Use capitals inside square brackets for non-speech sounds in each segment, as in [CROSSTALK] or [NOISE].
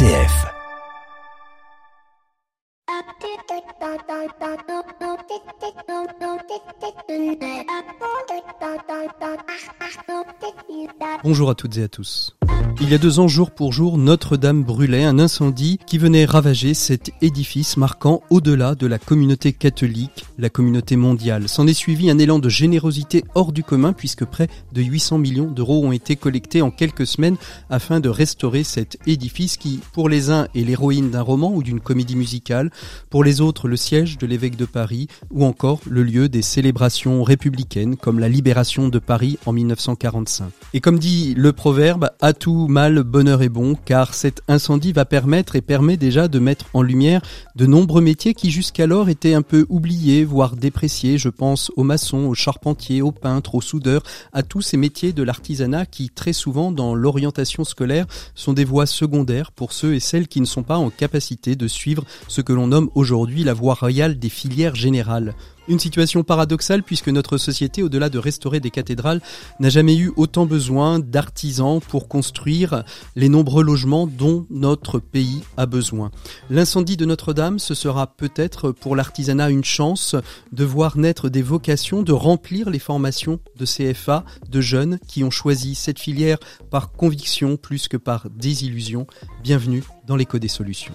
RCF. Bonjour à toutes et à tous. Il y a deux ans, jour pour jour, Notre-Dame brûlait, un incendie qui venait ravager cet édifice marquant au-delà de la communauté catholique, la communauté mondiale. S'en est suivi un élan de générosité hors du commun puisque près de 800 millions d'euros ont été collectés en quelques semaines afin de restaurer cet édifice qui, pour les uns, est l'héroïne d'un roman ou d'une comédie musicale, pour les autres, le siège de l'évêque de Paris ou encore le lieu des célébrations républicaines comme la libération de Paris en 1945. Et comme dit le proverbe, à tout mal, bonheur est bon, car cet incendie va permettre et permet déjà de mettre en lumière de nombreux métiers qui jusqu'alors étaient un peu oubliés, voire dépréciés. Je pense aux maçons, aux charpentiers, aux peintres, aux soudeurs, à tous ces métiers de l'artisanat qui très souvent dans l'orientation scolaire sont des voies secondaires pour ceux et celles qui ne sont pas en capacité de suivre ce que l'on nomme aujourd'hui la voie royale des filières générales. Une situation paradoxale puisque notre société, au-delà de restaurer des cathédrales, n'a jamais eu autant besoin d'artisans pour construire les nombreux logements dont notre pays a besoin. L'incendie de Notre-Dame, ce sera peut-être pour l'artisanat une chance de voir naître des vocations, de remplir les formations de CFA de jeunes qui ont choisi cette filière par conviction plus que par désillusion. Bienvenue dans l'écho des solutions.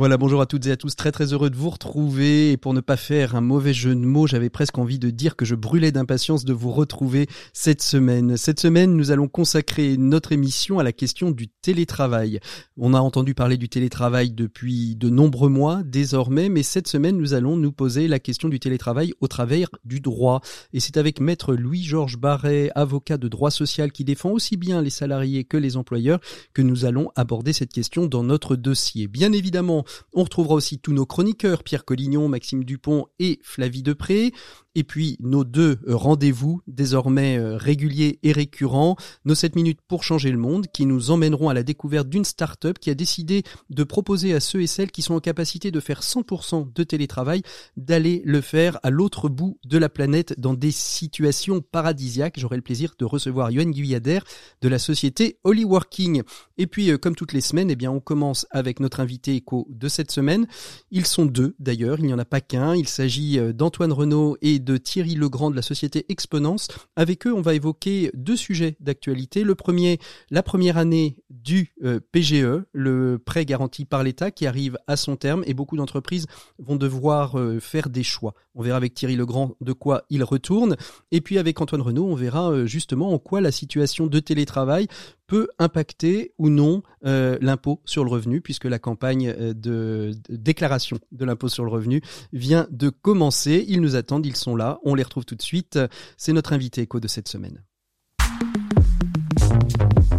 Voilà, bonjour à toutes et à tous, très très heureux de vous retrouver et pour ne pas faire un mauvais jeu de mots, j'avais presque envie de dire que je brûlais d'impatience de vous retrouver cette semaine. Cette semaine, nous allons consacrer notre émission à la question du télétravail. On a entendu parler du télétravail depuis de nombreux mois désormais, mais cette semaine, nous allons nous poser la question du télétravail au travers du droit. Et c'est avec maître Louis-Georges Barret, avocat de droit social qui défend aussi bien les salariés que les employeurs, que nous allons aborder cette question dans notre dossier. Bien évidemment, on retrouvera aussi tous nos chroniqueurs, Pierre Collignon, Maxime Dupont et Flavie Depré. Et puis nos deux rendez-vous désormais euh, réguliers et récurrents, nos 7 minutes pour changer le monde, qui nous emmèneront à la découverte d'une start-up qui a décidé de proposer à ceux et celles qui sont en capacité de faire 100% de télétravail d'aller le faire à l'autre bout de la planète dans des situations paradisiaques. J'aurai le plaisir de recevoir Yoann Guyader de la société Holyworking. Et puis, euh, comme toutes les semaines, eh bien, on commence avec notre invité éco de cette semaine. Ils sont deux d'ailleurs, il n'y en a pas qu'un. Il s'agit euh, d'Antoine Renault et de Thierry Legrand de la société Exponence. Avec eux, on va évoquer deux sujets d'actualité. Le premier, la première année du euh, PGE, le prêt garanti par l'État qui arrive à son terme et beaucoup d'entreprises vont devoir euh, faire des choix. On verra avec Thierry Legrand de quoi il retourne. Et puis avec Antoine Renault, on verra euh, justement en quoi la situation de télétravail peut impacter ou non l'impôt sur le revenu, puisque la campagne de, déclaration de l'impôt sur le revenu vient de commencer. Ils nous attendent, ils sont là, on les retrouve tout de suite. C'est notre invité éco de cette semaine.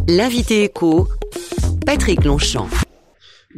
L'invité éco, Patrick Longchamp.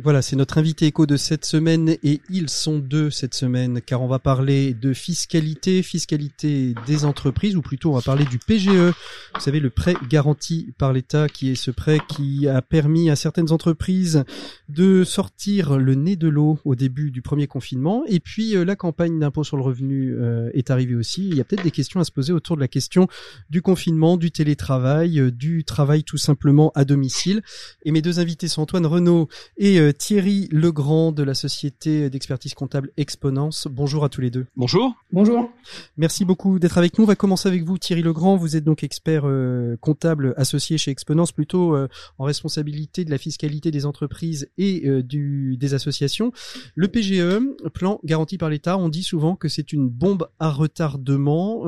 Voilà, c'est notre invité éco de cette semaine et ils sont deux cette semaine car on va parler de fiscalité, fiscalité des entreprises ou plutôt on va parler du PGE. Vous savez, le prêt garanti par l'État qui est ce prêt qui a permis à certaines entreprises de sortir le nez de l'eau au début du premier confinement et puis euh, la campagne d'impôt sur le revenu euh, est arrivée aussi. Il y a peut-être des questions à se poser autour de la question du confinement, du télétravail, euh, du travail tout simplement à domicile. Et mes deux invités sont Antoine Renault et euh, Thierry Legrand de la société d'expertise comptable Exponence. Bonjour à tous les deux. Bonjour. Bonjour. Merci beaucoup d'être avec nous. On va commencer avec vous, Thierry Legrand. Vous êtes donc expert euh, comptable associé chez Exponence, plutôt euh, en responsabilité de la fiscalité des entreprises et du, des associations. Le PGE, plan garanti par l'État, on dit souvent que c'est une bombe à retardement.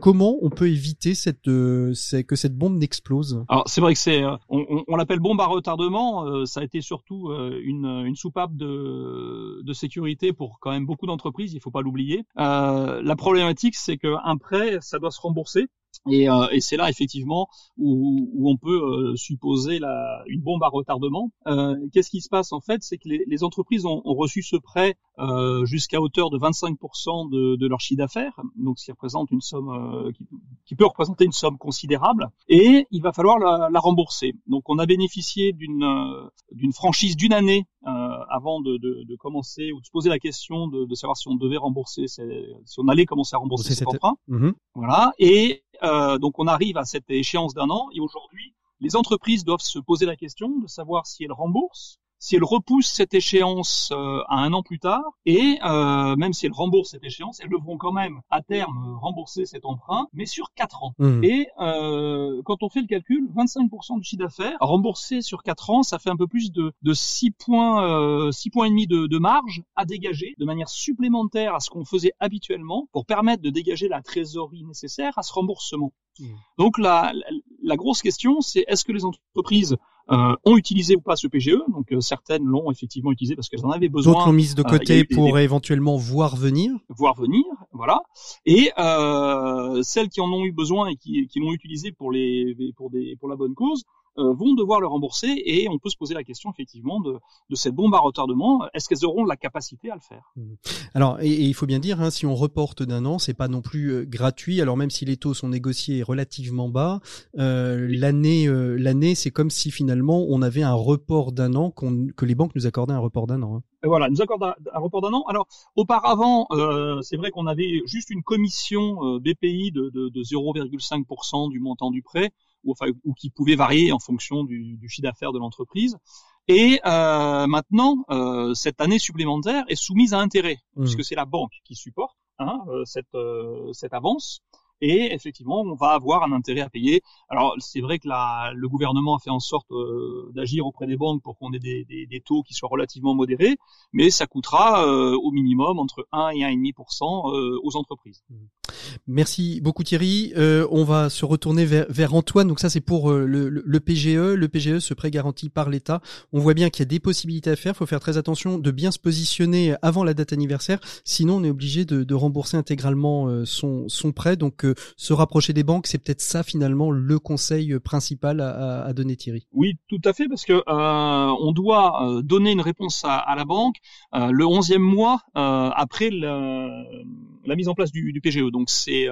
comment on peut éviter cette, que cette bombe n'explose? Alors c'est vrai que c'est, on, on, on l'appelle bombe à retardement. ça a été surtout euh, une, une, soupape de, de, sécurité pour quand même beaucoup d'entreprises, il faut pas l'oublier. Euh, la problématique, c'est qu'un prêt, ça doit se rembourser. Et, euh, et c'est là effectivement où, où on peut euh, supposer la, une bombe à retardement. Euh, Qu'est-ce qui se passe en fait? C'est que les, les, entreprises ont, ont, reçu ce prêt euh, jusqu'à hauteur de 25% de, de, leur chiffre d'affaires, donc ce qui représente une somme euh, qui, qui, peut représenter une somme considérable. Et il va falloir la, la rembourser. Donc on a bénéficié d'une d'une franchise d'une année avant de, de, de, commencer ou de se poser la question de, de savoir si on devait rembourser, si on allait commencer à rembourser cet emprunt. Mm-hmm. Voilà. Et donc on arrive à cette échéance d'un an et aujourd'hui les entreprises doivent se poser la question de savoir si elles remboursent si elle repousse cette échéance euh, à un an plus tard, et euh, même si elle rembourse cette échéance, elles devront quand même à terme rembourser cet emprunt, mais sur quatre ans. Mmh. Et euh, quand on fait le calcul, 25% du chiffre d'affaires remboursé sur quatre ans, ça fait un peu plus de, de 6 points, 6 points et demi de, de marge à dégager de manière supplémentaire à ce qu'on faisait habituellement pour permettre de dégager la trésorerie nécessaire à ce remboursement. Mmh. Donc la, la grosse question, c'est est-ce que les entreprises euh, ont utilisé ou pas ce PGE. Donc euh, certaines l'ont effectivement utilisé parce qu'elles en avaient besoin. D'autres l'ont mise de euh, côté pour éventuellement voir venir. Voir venir, voilà. Et celles qui en ont eu besoin et qui, qui l'ont utilisé pour les pour des pour la bonne cause, euh, vont devoir le rembourser et on peut se poser la question effectivement de, de cette bombe à retardement. Est-ce qu'elles auront la capacité à le faire? Mmh. Alors, et, il faut bien dire, hein, si on reporte d'un an, c'est pas non plus euh, gratuit. Alors même si les taux sont négociés relativement bas, euh, l'année, euh, l'année, c'est comme si finalement on avait un report d'un an, que les banques nous accordaient un report d'un an. Hein. Voilà, nous accordent un, report d'un an. Alors, auparavant, euh, c'est vrai qu'on avait juste une commission BPI de, de, de 0,5% du montant du prêt ou, enfin, ou qui pouvait varier en fonction du, du chiffre d'affaires de l'entreprise. Et euh, maintenant, euh, cette année supplémentaire est soumise à intérêt, mmh. puisque c'est la banque qui supporte hein, euh, cette, cette avance et effectivement on va avoir un intérêt à payer. Alors c'est vrai que le gouvernement a fait en sorte euh, d'agir auprès des banques pour qu'on ait des, taux qui soient relativement modérés, mais ça coûtera euh, au minimum entre 1 et 1,5% euh, aux entreprises. Mmh. Merci beaucoup Thierry. On va se retourner vers, Antoine. Donc ça c'est pour le, PGE. Le PGE, ce prêt garanti par l'État. On voit bien qu'il y a des possibilités à faire. Il faut faire très attention de bien se positionner avant la date anniversaire. Sinon on est obligé de, de rembourser intégralement son, son prêt. Donc se rapprocher des banques, c'est peut-être ça finalement le conseil principal à, donner Thierry. Oui, tout à fait, parce que euh, on doit euh, donner une réponse à, la banque euh, le 11e mois après la, mise en place du, PGE. Donc c'est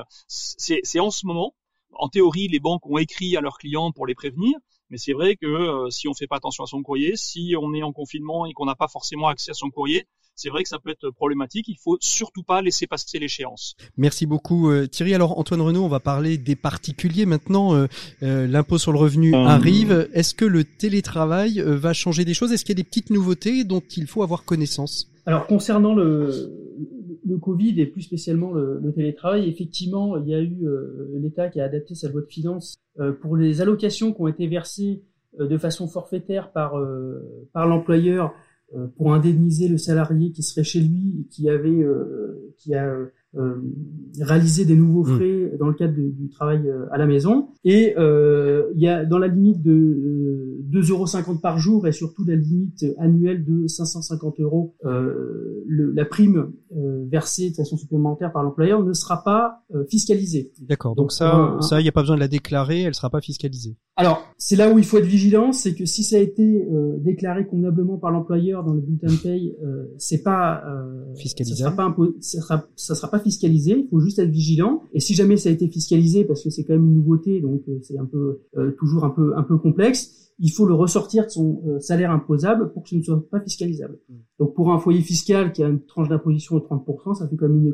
en ce moment. En théorie, les banques ont écrit à leurs clients pour les prévenir. Mais c'est vrai que si on fait pas attention à son courrier, si on est en confinement et qu'on n'a pas forcément accès à son courrier, c'est vrai que ça peut être problématique. Il faut surtout pas laisser passer l'échéance. Merci beaucoup euh, Thierry. Alors Antoine Renaud, on va parler des particuliers maintenant. Euh, euh, l'impôt sur le revenu arrive. Est-ce que le télétravail va changer des choses? Est-ce qu'il y a des petites nouveautés dont il faut avoir connaissance? Alors concernant le, le Covid et plus spécialement le, le télétravail, effectivement, il y a eu l'État qui a adapté sa loi de finances pour les allocations qui ont été versées de façon forfaitaire par par l'employeur euh, pour indemniser le salarié qui serait chez lui et qui avait euh, qui a euh, réalisé des nouveaux mmh. frais dans le cadre du travail à la maison. Et il y a dans la limite de 2,50 euros par jour et surtout la limite annuelle de 550 euros, la prime versée de façon supplémentaire par l'employeur ne sera pas fiscalisée. D'accord. Donc, ça, ça, il n'y a pas besoin de la déclarer, elle sera pas fiscalisée. Alors, c'est là où il faut être vigilant, c'est que si ça a été euh, déclaré convenablement par l'employeur dans le bulletin de paye, euh, c'est pas euh, fiscalisé. Ça sera pas, ça sera, ça sera pas fiscalisé. Il faut juste être vigilant. Et si jamais ça a été fiscalisé, parce que c'est quand même une nouveauté, donc euh, c'est un peu toujours un peu un peu complexe il faut le ressortir de son euh, salaire imposable pour que ce ne soit pas fiscalisable. Donc pour un foyer fiscal qui a une tranche d'imposition de 30%, ça fait comme une,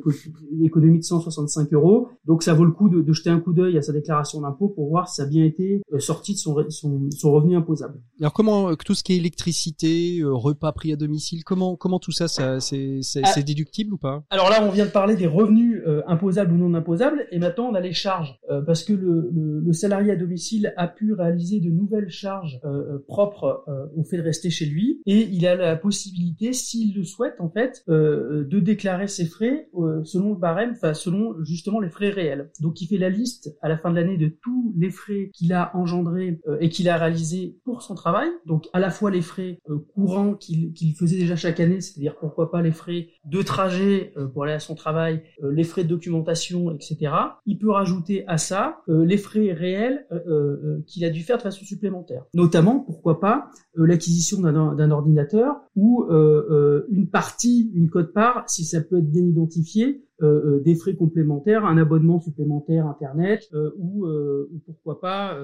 économie de 165 euros. Donc ça vaut le coup de, de jeter un coup d'œil à sa déclaration d'impôt pour voir si ça a bien été euh, sorti de son, son, son, revenu imposable. Alors comment euh, tout ce qui est électricité, repas pris à domicile, comment comment tout ça, ça c'est ah. déductible ou pas? Alors là on vient de parler des revenus imposables ou non imposables et maintenant on a les charges parce que le, le, le salarié à domicile a pu réaliser de nouvelles charges euh, euh, propre euh, au fait de rester chez lui et il a la possibilité, s'il le souhaite en fait, de déclarer ses frais selon le barème, enfin selon justement les frais réels. Donc il fait la liste à la fin de l'année de tous les frais qu'il a engendrés et qu'il a réalisés pour son travail. Donc à la fois les frais courants qu'il faisait déjà chaque année, c'est-à-dire pourquoi pas les frais de trajet pour aller à son travail, les frais de documentation, etc. Il peut rajouter à ça les frais réels qu'il a dû faire de façon supplémentaire notamment, pourquoi pas, euh, l'acquisition d'un ordinateur ou euh, euh, une partie, une cote-part, si ça peut être bien identifié, des frais complémentaires, un abonnement supplémentaire Internet ou, ou, pourquoi pas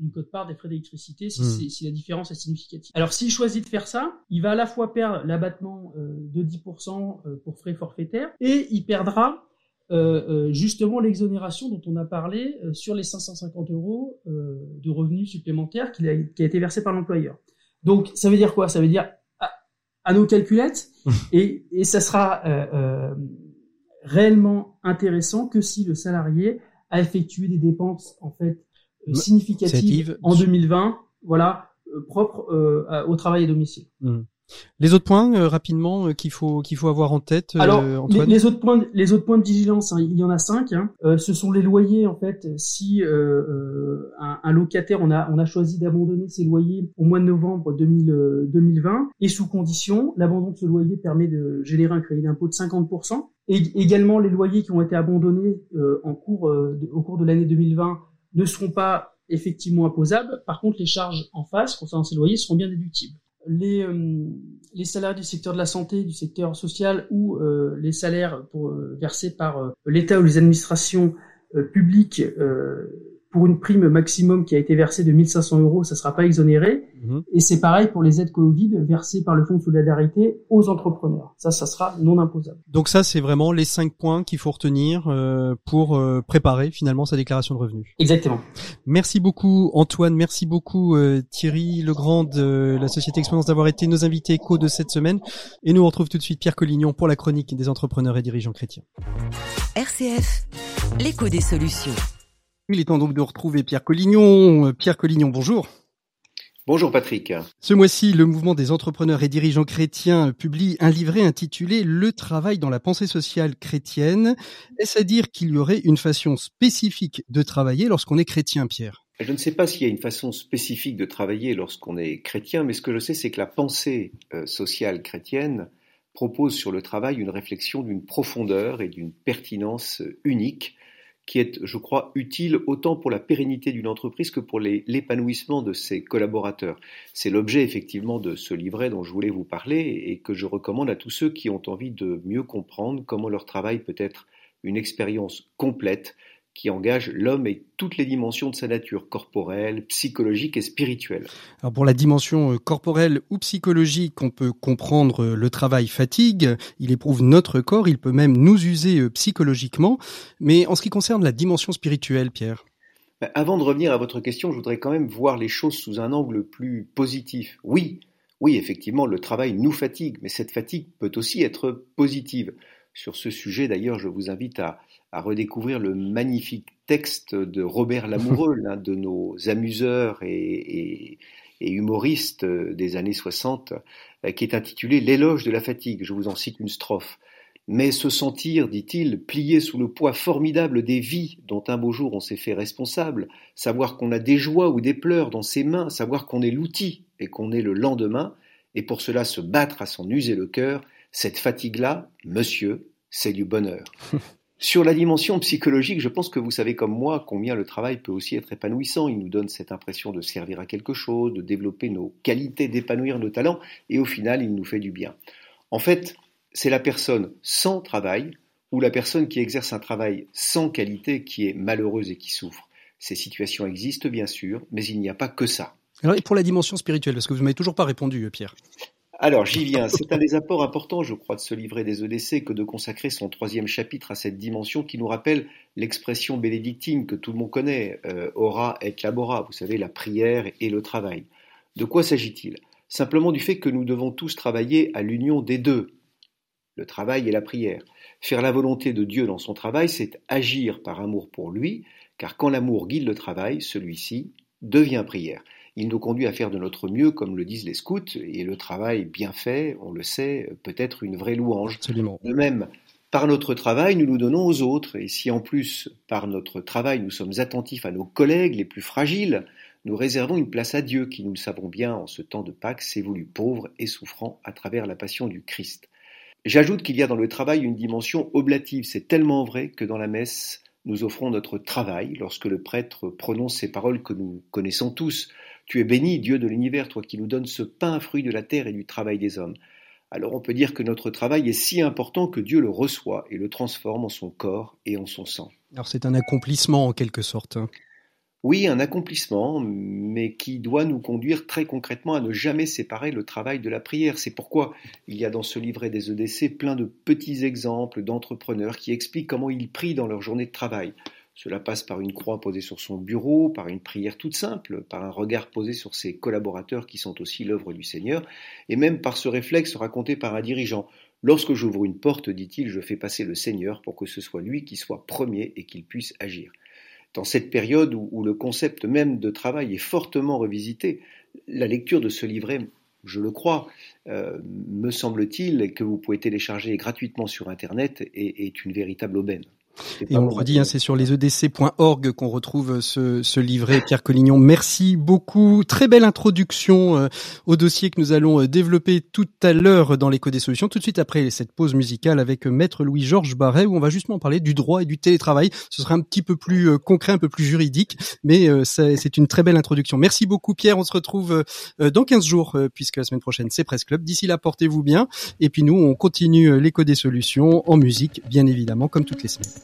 une cote-part des frais d'électricité si, hmm. si, la différence est significative. Alors s'il choisit de faire ça, il va à la fois perdre l'abattement de 10% pour frais forfaitaires et il perdra euh, euh, justement l'exonération dont on a parlé euh, sur les 550 euros de revenus supplémentaires qui a, qui a été versé par l'employeur. Donc ça veut dire quoi? Ça veut dire à, nos calculettes et, et ça sera réellement intéressant que si le salarié a effectué des dépenses en fait significatives en 2020, voilà, propres au travail à domicile. Mmh. Les autres points euh, rapidement euh, qu'il faut qu'il faut avoir en tête. Euh, Alors les, autres points les autres points de vigilance, hein, il y en a cinq. Hein. ce sont les loyers en fait. Si un, un, locataire on a on a choisi d'abandonner ses loyers au mois de novembre 2020 et sous condition, l'abandon de ce loyer permet de générer un crédit d'impôt de 50%. Et également les loyers qui ont été abandonnés en cours au cours de l'année 2020 ne seront pas effectivement imposables. Par contre, les charges en face concernant ces loyers seront bien déductibles les, euh, les salaires du secteur de la santé, du secteur social ou euh, les salaires pour, euh, versés par l'État ou les administrations publiques pour une prime maximum qui a été versée de 1500 euros, ça ne sera pas exonéré. Mhm. Et c'est pareil pour les aides Covid versées par le Fonds de solidarité aux entrepreneurs. Ça, ça sera non imposable. Donc ça, c'est vraiment les cinq points qu'il faut retenir euh, pour euh, préparer finalement sa déclaration de revenus. Exactement. Merci beaucoup Antoine, merci beaucoup euh, Thierry Legrand de la Société Expérience d'avoir été nos invités éco de cette semaine. Et nous on retrouve tout de suite Pierre Collignon pour la chronique des entrepreneurs et dirigeants chrétiens. RCF, l'écho des solutions. Il est temps donc de retrouver Pierre Collignon. Pierre Collignon, bonjour. Bonjour Patrick. Ce mois-ci, le mouvement des entrepreneurs et dirigeants chrétiens publie un livret intitulé Le travail dans la pensée sociale chrétienne. Est-ce à dire qu'il y aurait une façon spécifique de travailler lorsqu'on est chrétien, Pierre? Je ne sais pas s'il y a une façon spécifique de travailler lorsqu'on est chrétien, mais ce que je sais, c'est que la pensée euh, sociale chrétienne propose sur le travail une réflexion d'une profondeur et d'une pertinence unique qui est, je crois, utile autant pour la pérennité d'une entreprise que pour l'épanouissement de ses collaborateurs. C'est l'objet effectivement de ce livret dont je voulais vous parler et que je recommande à tous ceux qui ont envie de mieux comprendre comment leur travail peut être une expérience complète qui engage l'homme et toutes les dimensions de sa nature, corporelle, psychologique et spirituelle. Alors pour la dimension euh, corporelle ou psychologique, on peut comprendre euh, le travail fatigue, il éprouve notre corps, il peut même nous user euh, psychologiquement, mais en ce qui concerne la dimension spirituelle, Pierre? Ben, avant de revenir à votre question, je voudrais quand même voir les choses sous un angle plus positif. Oui, oui, effectivement, le travail nous fatigue, mais cette fatigue peut aussi être positive. Sur ce sujet, d'ailleurs, je vous invite à, à redécouvrir le magnifique texte de Robert Lamoureux, [LAUGHS] l'un de nos amuseurs et, humoristes des années 60, euh, qui est intitulé L'éloge de la fatigue. Je vous en cite une strophe. Mais se sentir, dit-il, plié sous le poids formidable des vies dont un beau jour on s'est fait responsable, savoir qu'on a des joies ou des pleurs dans ses mains, savoir qu'on est l'outil et qu'on est le lendemain, et pour cela se battre à s'en user le cœur, cette fatigue-là, monsieur, c'est du bonheur. [LAUGHS] Sur la dimension psychologique, je pense que vous savez comme moi combien le travail peut aussi être épanouissant. Il nous donne cette impression de servir à quelque chose, de développer nos qualités, d'épanouir nos talents, et au final, il nous fait du bien. En fait, c'est la personne sans travail ou la personne qui exerce un travail sans qualité qui est malheureuse et qui souffre. Ces situations existent bien sûr, mais il n'y a pas que ça. Alors, et pour la dimension spirituelle, parce que vous ne m'avez toujours pas répondu, Pierre. Alors, j'y viens. C'est un des apports importants, je crois, de ce livret des EDC que de consacrer son troisième chapitre à cette dimension qui nous rappelle l'expression bénédictine que tout le monde connaît, euh, ora et labora, vous savez, la prière et le travail. De quoi s'agit-il? Simplement du fait que nous devons tous travailler à l'union des deux, le travail et la prière. Faire la volonté de Dieu dans son travail, c'est agir par amour pour lui, car quand l'amour guide le travail, celui-ci devient prière. Il nous conduit à faire de notre mieux, comme le disent les scouts, et le travail bien fait, on le sait, peut être une vraie louange. De même, par notre travail, nous nous donnons aux autres, et si en plus, par notre travail, nous sommes attentifs à nos collègues les plus fragiles, nous réservons une place à Dieu, qui, nous le savons bien, en ce temps de Pâques, s'est voulu pauvre et souffrant à travers la passion du Christ. J'ajoute qu'il y a dans le travail une dimension oblative. C'est tellement vrai que dans la messe, nous offrons notre travail lorsque le prêtre prononce ces paroles que nous connaissons tous. Tu es béni, Dieu de l'univers, toi qui nous donnes ce pain fruit de la terre et du travail des hommes. alors on peut dire que notre travail est si important que Dieu le reçoit et le transforme en son corps et en son sang. Alors c'est un accomplissement en quelque sorte. Oui, un accomplissement, mais qui doit nous conduire très concrètement à ne jamais séparer le travail de la prière. C'est pourquoi il y a dans ce livret des EDC plein de petits exemples d'entrepreneurs qui expliquent comment ils prient dans leur journée de travail. Cela passe par une croix posée sur son bureau, par une prière toute simple, par un regard posé sur ses collaborateurs qui sont aussi l'œuvre du Seigneur, et même par ce réflexe raconté par un dirigeant. Lorsque j'ouvre une porte, dit-il, je fais passer le Seigneur pour que ce soit lui qui soit premier et qu'il puisse agir. Dans cette période où, le concept même de travail est fortement revisité, la lecture de ce livret je le crois, euh, me semble-t-il, que vous pouvez télécharger gratuitement sur Internet, est une véritable aubaine. Et on le redit, hein, c'est sur les edc.org qu'on retrouve ce, ce, livret. Pierre Collignon, merci beaucoup. Très belle introduction euh, au dossier que nous allons euh, développer tout à l'heure dans l'écho des solutions, tout de suite après cette pause musicale avec euh, Maître Louis-Georges Barret, où on va justement parler du droit et du télétravail. Ce sera un petit peu plus concret, un peu plus juridique, mais c'est une très belle introduction. Merci beaucoup Pierre, on se retrouve dans 15 jours, puisque la semaine prochaine c'est Presse Club. D'ici là, portez-vous bien. Et puis nous, on continue l'écho des solutions en musique, bien évidemment, comme toutes les semaines.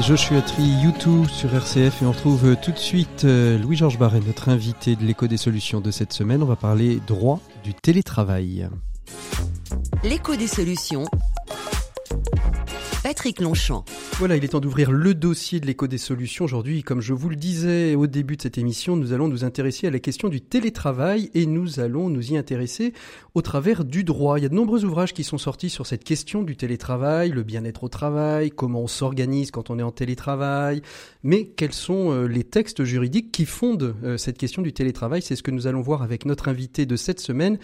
Joshua Tree, YouTube sur RCF et on retrouve euh, tout de suite euh, Louis-Georges Barret, notre invité de l'écho des solutions de cette semaine. On va parler droit du télétravail. L'écho des solutions. Voilà, il est temps d'ouvrir le dossier de l'écho des solutions. Aujourd'hui, comme je vous le disais au début de cette émission, nous allons nous intéresser à la question du télétravail et nous allons nous y intéresser au travers du droit. Il y a de nombreux ouvrages qui sont sortis sur cette question du télétravail, le bien-être au travail, comment on s'organise quand on est en télétravail, mais quels sont euh, les textes juridiques qui fondent euh, cette question du télétravail? C'est ce que nous allons voir avec notre invité de cette semaine.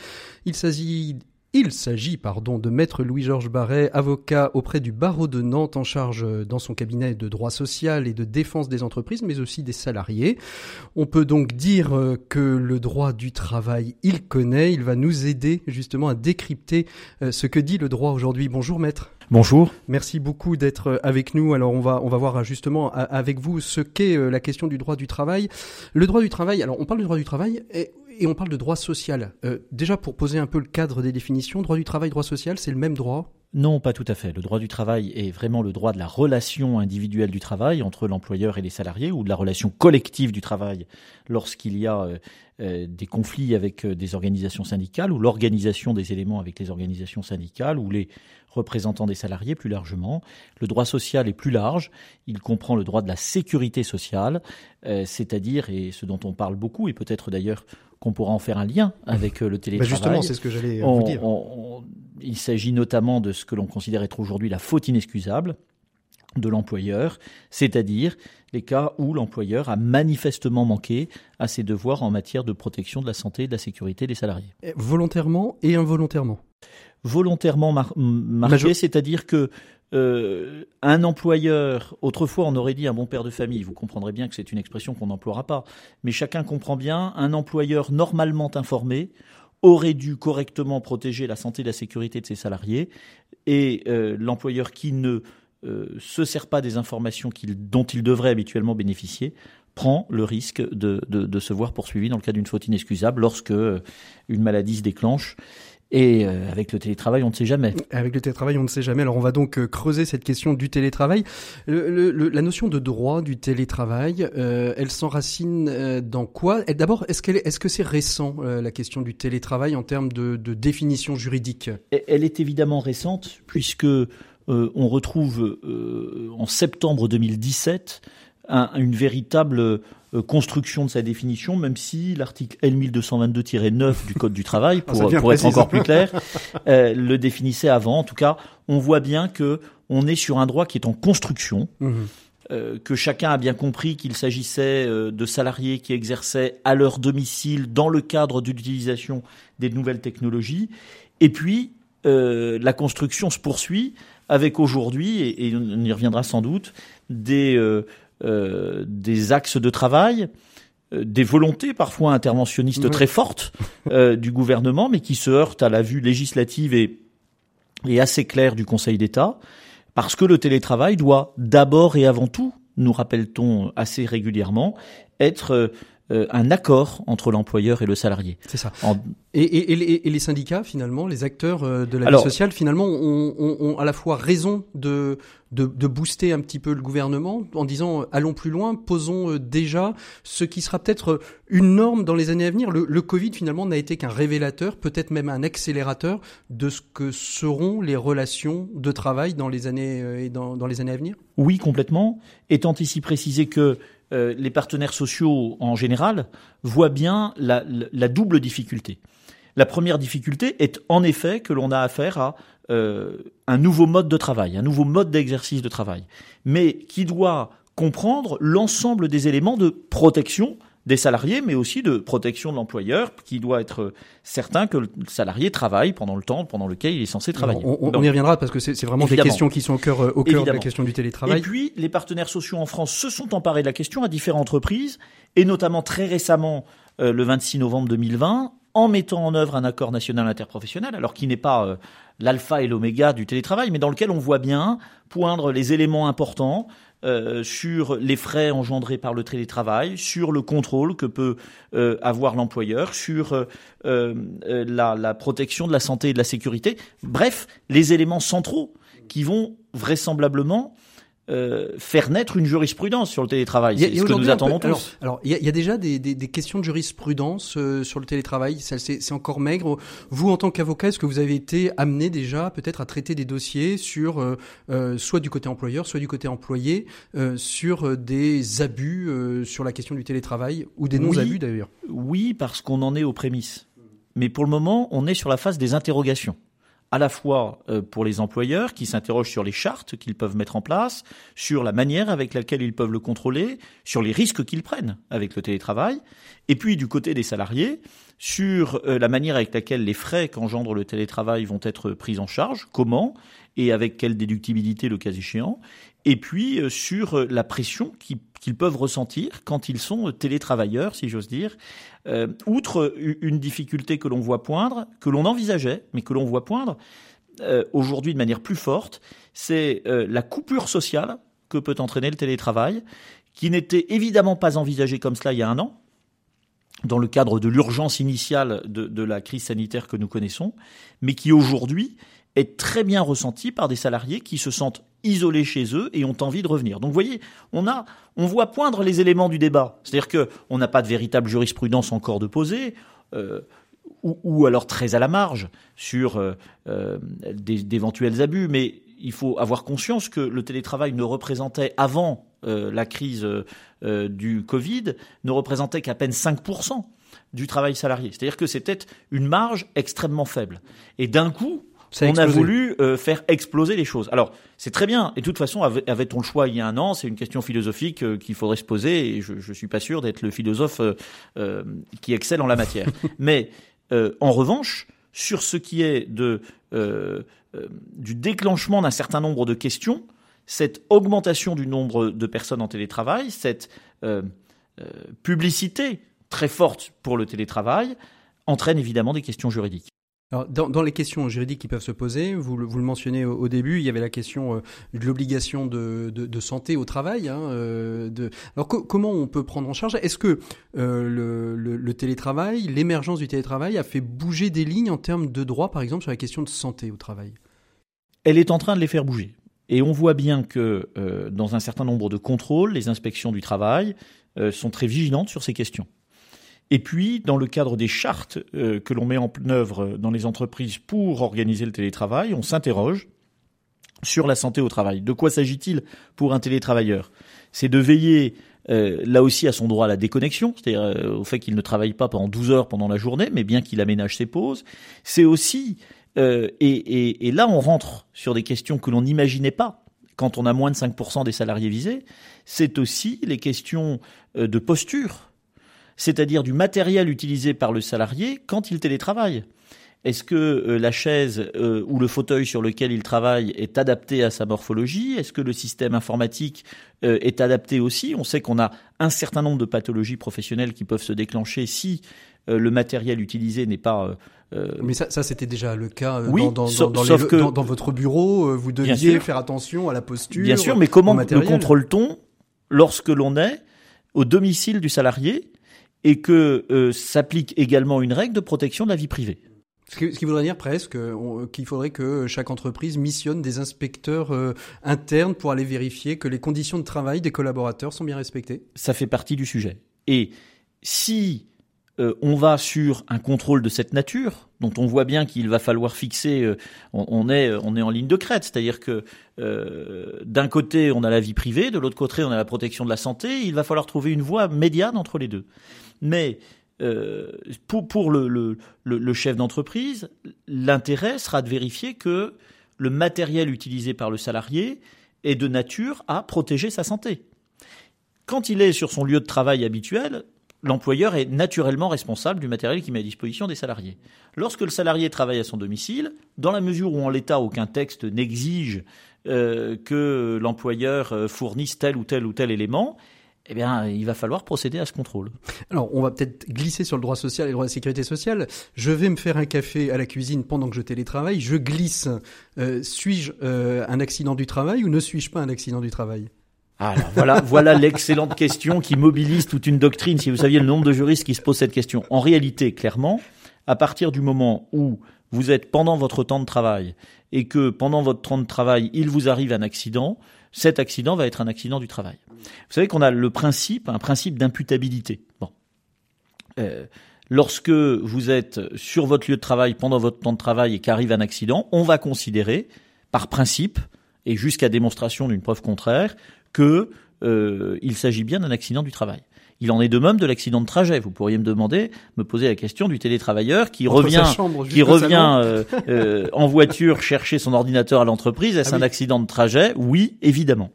Il s'agit Il s'agit, pardon, de maître Louis-Georges Barret, avocat auprès du barreau de Nantes en charge euh, dans son cabinet de droit social et de défense des entreprises, mais aussi des salariés. On peut donc dire euh, que le droit du travail, il connaît. Il va nous aider justement à décrypter euh, ce que dit le droit aujourd'hui. Bonjour maître. Bonjour. Merci beaucoup d'être avec nous. Alors on va on va voir justement avec vous ce qu'est la question du droit du travail. Le droit du travail. Alors on parle du droit du travail et et on parle de droit social. Euh, déjà, pour poser un peu le cadre des définitions, droit du travail, droit social, c'est le même droit? Non, pas tout à fait. Le droit du travail est vraiment le droit de la relation individuelle du travail entre l'employeur et les salariés, ou de la relation collective du travail lorsqu'il y a euh, des conflits avec des organisations syndicales, ou l'organisation des éléments avec les organisations syndicales, ou les représentants des salariés plus largement. Le droit social est plus large. Il comprend le droit de la sécurité sociale, c'est-à-dire, et ce dont on parle beaucoup, et peut-être d'ailleurs qu'on pourra en faire un lien avec euh, le bah, télétravail. justement, c'est ce que j'allais euh, vous dire. il s'agit notamment de ce que l'on considère être aujourd'hui la faute inexcusable de l'employeur, c'est-à-dire les cas où l'employeur a manifestement manqué à ses devoirs en matière de protection de la santé et de la sécurité des salariés. Volontairement et involontairement Volontairement marqué, c'est-à-dire que euh, un employeur, autrefois on aurait dit un bon père de famille, vous comprendrez bien que c'est une expression qu'on n'emploiera pas, mais chacun comprend bien, un employeur normalement informé aurait dû correctement protéger la santé et la sécurité de ses salariés, et euh, l'employeur qui ne euh, se sert pas des informations dont il devrait habituellement bénéficier prend le risque de, de se voir poursuivi dans le cas d'une faute inexcusable lorsque une maladie se déclenche et euh, avec le télétravail, on ne sait jamais. Avec le télétravail, on ne sait jamais. Alors on va donc euh, creuser cette question du télétravail. Le, le, la notion de droit du télétravail, euh, elle s'enracine dans quoi? D'abord, est-ce, qu'elle, est-ce que c'est récent la question du télétravail en termes de, de définition juridique? Elle est évidemment récente puisque on retrouve en septembre 2017 un, une véritable euh, construction de sa définition, même si l'article L1222-9 du Code du travail, [LAUGHS] ah, pour, pour être encore plus clair, [LAUGHS] euh, le définissait avant. En tout cas, on voit bien que on est sur un droit qui est en construction. Mmh. Euh, que chacun a bien compris qu'il s'agissait euh, de salariés qui exerçaient à leur domicile dans le cadre de l'utilisation des nouvelles technologies. Et puis, euh, la construction se poursuit avec aujourd'hui, et, et, on y reviendra sans doute, des, euh, euh, des axes de travail, des volontés parfois interventionnistes très fortes du gouvernement, mais qui se heurtent à la vue législative et, et assez claire du Conseil d'État, parce que le télétravail doit d'abord et avant tout, nous rappelle-t-on assez régulièrement, être euh, un accord entre l'employeur et le salarié. C'est ça. Et, et, et, les, syndicats, finalement, les acteurs euh, de la vie sociale, finalement, ont, ont, ont, à la fois raison de, de, de, booster un petit peu le gouvernement en disant euh, allons plus loin, posons déjà ce qui sera peut-être une norme dans les années à venir. Le, le Covid, finalement, n'a été qu'un révélateur, peut-être même un accélérateur de ce que seront les relations de travail dans les années, et dans, dans les années à venir. Oui, complètement. Étant ici précisé que euh, les partenaires sociaux en général voient bien la, double difficulté. La première difficulté est en effet que l'on a affaire à euh, un nouveau mode de travail, un nouveau mode d'exercice de travail, mais qui doit comprendre l'ensemble des éléments de protection des salariés, mais aussi de protection de l'employeur, qui doit être certain que le salarié travaille pendant le temps pendant lequel il est censé travailler. On, y reviendra parce que c'est vraiment des questions qui sont au cœur, au cœur de la question du télétravail. Et puis, les partenaires sociaux en France se sont emparés de la question à différentes reprises, et notamment très récemment, euh, le 26 novembre 2020, en mettant en œuvre un accord national interprofessionnel, alors qui n'est pas euh, l'alpha et l'oméga du télétravail, mais dans lequel on voit bien poindre les éléments importants euh, sur les frais engendrés par le télétravail, sur le contrôle que peut euh, avoir l'employeur, sur euh, la, la, protection de la santé et de la sécurité. Bref, les éléments centraux qui vont vraisemblablement euh, faire naître une jurisprudence sur le télétravail. C'est ce que nous attendons tous. Alors, il y, y, a déjà des, des, des, questions de jurisprudence euh, sur le télétravail. C'est encore maigre. Vous, en tant qu'avocat, est-ce que vous avez été amené déjà peut-être à traiter des dossiers sur euh, euh soit du côté employeur, soit du côté employé, sur des abus sur la question du télétravail ou des non-abus d'ailleurs? Oui, parce qu'on en est aux prémices. Mais pour le moment, on est sur la phase des interrogations à la fois euh, pour les employeurs qui s'interrogent sur les chartes qu'ils peuvent mettre en place, sur la manière avec laquelle ils peuvent le contrôler, sur les risques qu'ils prennent avec le télétravail, et puis du côté des salariés, sur euh, la manière avec laquelle les frais qu'engendre le télétravail vont être pris en charge, comment et avec quelle déductibilité le cas échéant, et puis euh, sur la pression qu'ils peuvent ressentir quand ils sont télétravailleurs, si j'ose dire, euh, outre une difficulté que l'on voit poindre, que l'on envisageait, mais que l'on voit poindre euh, aujourd'hui de manière plus forte, c'est euh, la coupure sociale que peut entraîner le télétravail, qui n'était évidemment pas envisagée comme cela il y a un an, dans le cadre de l'urgence initiale de, de, la crise sanitaire que nous connaissons, mais qui aujourd'hui est très bien ressenti par des salariés qui se sentent isolés chez eux et ont envie de revenir. Donc voyez, on a, on voit poindre les éléments du débat. C'est-à-dire que on n'a pas de véritable jurisprudence encore de poser. Euh, ou, alors très à la marge sur euh, euh, d'éventuels abus, mais il faut avoir conscience que le télétravail ne représentait avant la crise du Covid ne représentait qu'à peine 5% du travail salarié. C'est-à-dire que c'était une marge extrêmement faible. Et d'un coup, on a voulu euh, faire exploser les choses. Alors, c'est très bien. Et de toute façon, avait-on le choix il y a un an C'est une question philosophique euh, qu'il faudrait se poser. Et je ne suis pas sûr d'être le philosophe euh, qui excelle en la matière. [LAUGHS] Mais en revanche, sur ce qui est de, du déclenchement d'un certain nombre de questions, cette augmentation du nombre de personnes en télétravail, cette publicité très forte pour le télétravail, entraîne évidemment des questions juridiques. Dans, les questions juridiques qui peuvent se poser, vous, le mentionnez au, début, il y avait la question euh, de l'obligation de, santé au travail. Hein, euh. Alors comment on peut prendre en charge? Est-ce que euh, le, télétravail, l'émergence du télétravail a fait bouger des lignes en termes de droit, par exemple, sur la question de santé au travail? Elle est en train de les faire bouger. Et on voit bien que dans un certain nombre de contrôles, les inspections du travail sont très vigilantes sur ces questions. Et puis, dans le cadre des chartes euh, que l'on met en œuvre dans les entreprises pour organiser le télétravail, on s'interroge sur la santé au travail. De quoi s'agit-il pour un télétravailleur? C'est de veiller euh, là aussi à son droit à la déconnexion, c'est-à-dire euh, au fait qu'il ne travaille pas pendant 12 heures pendant la journée, mais bien qu'il aménage ses pauses. C'est aussi, et, et, là on rentre sur des questions que l'on n'imaginait pas quand on a moins de 5% des salariés visés, c'est aussi les questions de posture c'est-à-dire du matériel utilisé par le salarié quand il télétravaille. Est-ce que euh, la chaise euh, ou le fauteuil sur lequel il travaille est adapté à sa morphologie? Est-ce que le système informatique euh, est adapté aussi? On sait qu'on a un certain nombre de pathologies professionnelles qui peuvent se déclencher si le matériel utilisé n'est pas Mais ça, ça c'était déjà le cas oui, dans, dans, dans, sauf que, dans, votre bureau. Vous deviez faire attention à la posture. Bien sûr, mais comment le contrôle-t-on lorsque l'on est au domicile du salarié et que euh, s'applique également une règle de protection de la vie privée. Ce qui, voudrait dire presque euh, qu'il faudrait que chaque entreprise missionne des inspecteurs euh, internes pour aller vérifier que les conditions de travail des collaborateurs sont bien respectées. Ça fait partie du sujet. Et si euh, on va sur un contrôle de cette nature, dont on voit bien qu'il va falloir fixer, euh, on, est, on est en ligne de crête, c'est-à-dire que euh, d'un côté on a la vie privée, de l'autre côté on a la protection de la santé, il va falloir trouver une voie médiane entre les deux. Mais pour, pour le chef d'entreprise, l'intérêt sera de vérifier que le matériel utilisé par le salarié est de nature à protéger sa santé. Quand il est sur son lieu de travail habituel, l'employeur est naturellement responsable du matériel qu'il met à disposition des salariés. Lorsque le salarié travaille à son domicile, dans la mesure où en l'état aucun texte n'exige euh, que l'employeur euh, fournisse tel ou tel ou tel élément, eh bien, il va falloir procéder à ce contrôle. Alors, on va peut-être glisser sur le droit social et le droit de sécurité sociale. Je vais me faire un café à la cuisine pendant que je télétravaille. Je glisse. Euh, suis-je un accident du travail ou ne suis-je pas un accident du travail? Alors voilà, voilà l'excellente question qui mobilise toute une doctrine. Si vous saviez le nombre de juristes qui se posent cette question. En réalité, clairement, à partir du moment où vous êtes pendant votre temps de travail et que pendant votre temps de travail, il vous arrive un accident, cet accident va être un accident du travail. Vous savez qu'on a le principe, un principe d'imputabilité. Bon. Euh, lorsque vous êtes sur votre lieu de travail pendant votre temps de travail et qu'arrive un accident, on va considérer, par principe, et jusqu'à démonstration d'une preuve contraire, que euh, s'agit bien d'un accident du travail. Il en est de même de l'accident de trajet. Vous pourriez me demander, me poser la question du télétravailleur qui Entre revient, chambre qui revient euh, euh, en voiture chercher son ordinateur à l'entreprise. Est-ce Ah un accident de trajet? Oui, évidemment.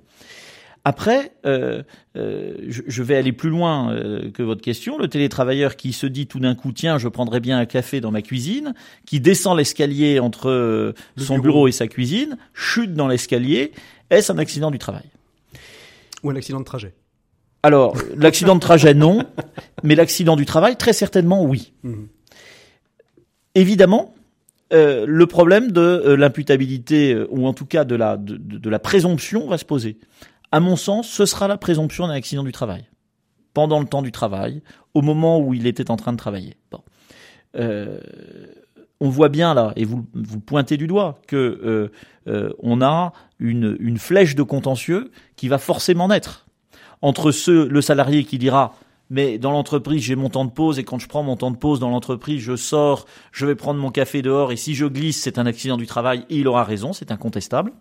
Après, euh, euh, je, je vais aller plus loin euh, que votre question. Le télétravailleur qui se dit tout d'un coup, tiens, je prendrais bien un café dans ma cuisine, qui descend l'escalier entre Le son bureau. bureau et sa cuisine, chute dans l'escalier, est-ce un accident du travail? Ou un accident de trajet. Alors, l'accident de trajet, non, mais l'accident du travail, très certainement, oui. Évidemment, euh, le problème de euh, l'imputabilité, euh, ou en tout cas de la, présomption, va se poser. À mon sens, ce sera la présomption d'un accident du travail. Pendant le temps du travail, au moment où il était en train de travailler. On voit bien là, et vous, pointez du doigt, que on a une, une flèche de contentieux qui va forcément naître entre ceux, le salarié qui dira mais dans l'entreprise j'ai mon temps de pause et quand je prends mon temps de pause dans l'entreprise je sors, je vais prendre mon café dehors et si je glisse c'est un accident du travail et il aura raison, c'est incontestable.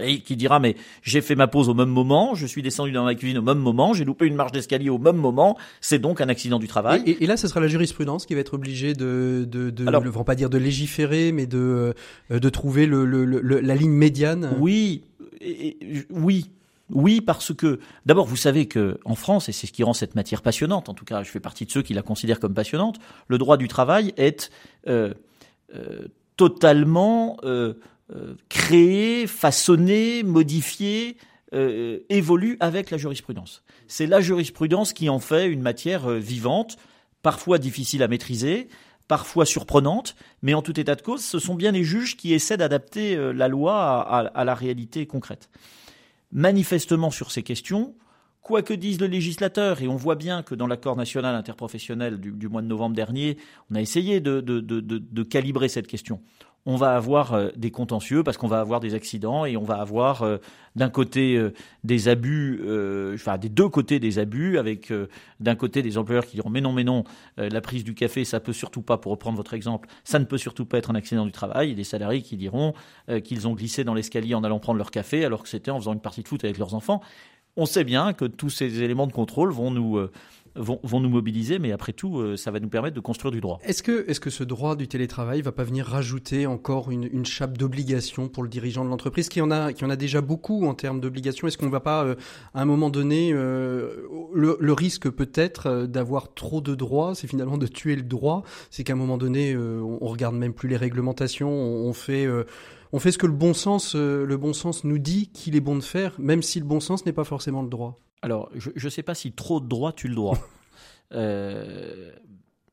Et qui dira mais j'ai fait ma pause au même moment, je suis descendu dans ma cuisine au même moment, j'ai loupé une marche d'escalier au même moment, c'est donc un accident du travail. Et, et là, ce sera la jurisprudence qui va être obligée de, de, de Alors- ne va pas dire de légiférer, mais de, euh, de trouver le, le, le- la ligne médiane. Oui, et- oui, oui, parce que d'abord, vous savez que en France, et c'est ce qui rend cette matière passionnante. En tout cas, je fais partie de ceux qui la considèrent comme passionnante. Le droit du travail est euh, euh, totalement euh, euh, créé, façonné, modifié, euh, évolue avec la jurisprudence. C'est la jurisprudence qui en fait une matière vivante, parfois difficile à maîtriser, parfois surprenante, mais en tout état de cause, ce sont bien les juges qui essaient d'adapter la loi à la réalité concrète. Manifestement sur ces questions, quoi que dise le législateur, et on voit bien que dans l'accord national interprofessionnel du, mois de novembre dernier, on a essayé de calibrer cette question. On va avoir euh, des contentieux parce qu'on va avoir des accidents et on va avoir euh, d'un côté euh, des abus, enfin des deux côtés des abus, avec d'un côté des employeurs qui diront mais non mais non, la prise du café ça peut surtout pas, pour reprendre votre exemple, ça ne peut surtout pas être un accident du travail, et des salariés qui diront qu'ils ont glissé dans l'escalier en allant prendre leur café alors que c'était en faisant une partie de foot avec leurs enfants. On sait bien que tous ces éléments de contrôle vont nous, vont, vont nous mobiliser, mais après tout, euh, ça va nous permettre de construire du droit. Est-ce que, est-ce que ce droit du télétravail va pas venir rajouter encore une, une chape d'obligation pour le dirigeant de l'entreprise qui en a, qui en a déjà beaucoup en termes d'obligations? Est-ce qu'on va pas, euh, à un moment donné, euh, le, le risque peut-être euh, d'avoir trop de droits, c'est finalement de tuer le droit. C'est qu'à un moment donné, euh, on, regarde même plus les réglementations, on, on fait. euh, on fait ce que le bon sens, le bon sens nous dit qu'il est bon de faire, même si le bon sens n'est pas forcément le droit. Alors, je ne sais pas si trop de droit tue le droit. [LAUGHS] Euh,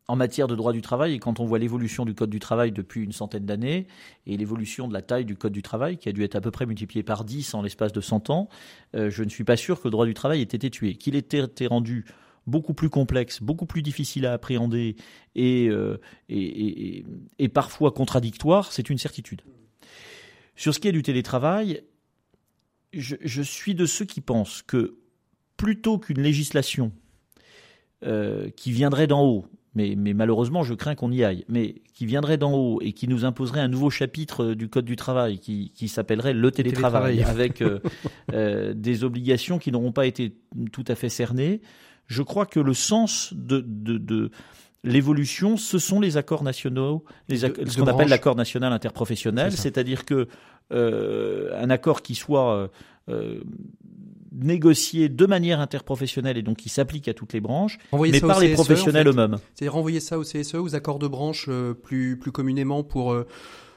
en matière de droit du travail, et quand on voit l'évolution du Code du travail depuis une centaine d'années, et l'évolution de la taille du Code du travail, qui a dû être à peu près multiplié par 10 en l'espace de 100 ans, euh, je ne suis pas sûr que le droit du travail ait été tué. Qu'il ait été rendu beaucoup plus complexe, beaucoup plus difficile à appréhender et, euh, et, et- et- et parfois contradictoire, c'est une certitude. Sur ce qui est du télétravail, je, je suis de ceux qui pensent que plutôt qu'une législation euh, qui viendrait d'en haut, mais, mais malheureusement je crains qu'on y aille, mais qui viendrait d'en haut et qui nous imposerait un nouveau chapitre euh, du Code du travail qui, qui s'appellerait le télétravail, télétravail. [LAUGHS] avec euh, [LAUGHS] euh, des obligations qui n'auront pas été tout à fait cernées, je crois que le sens de, de, de l'évolution, ce sont les accords nationaux, les acc- De- ce qu'on appelle l'accord national interprofessionnel, c'est-à-dire que euh, un accord qui soit euh, négocié de manière interprofessionnelle et donc qui s'applique à toutes les branches, Renvoyer mais par les CSE, professionnels en fait. eux-mêmes. C'est renvoyer ça au CSE, aux accords de branche euh, plus, plus communément pour. euh,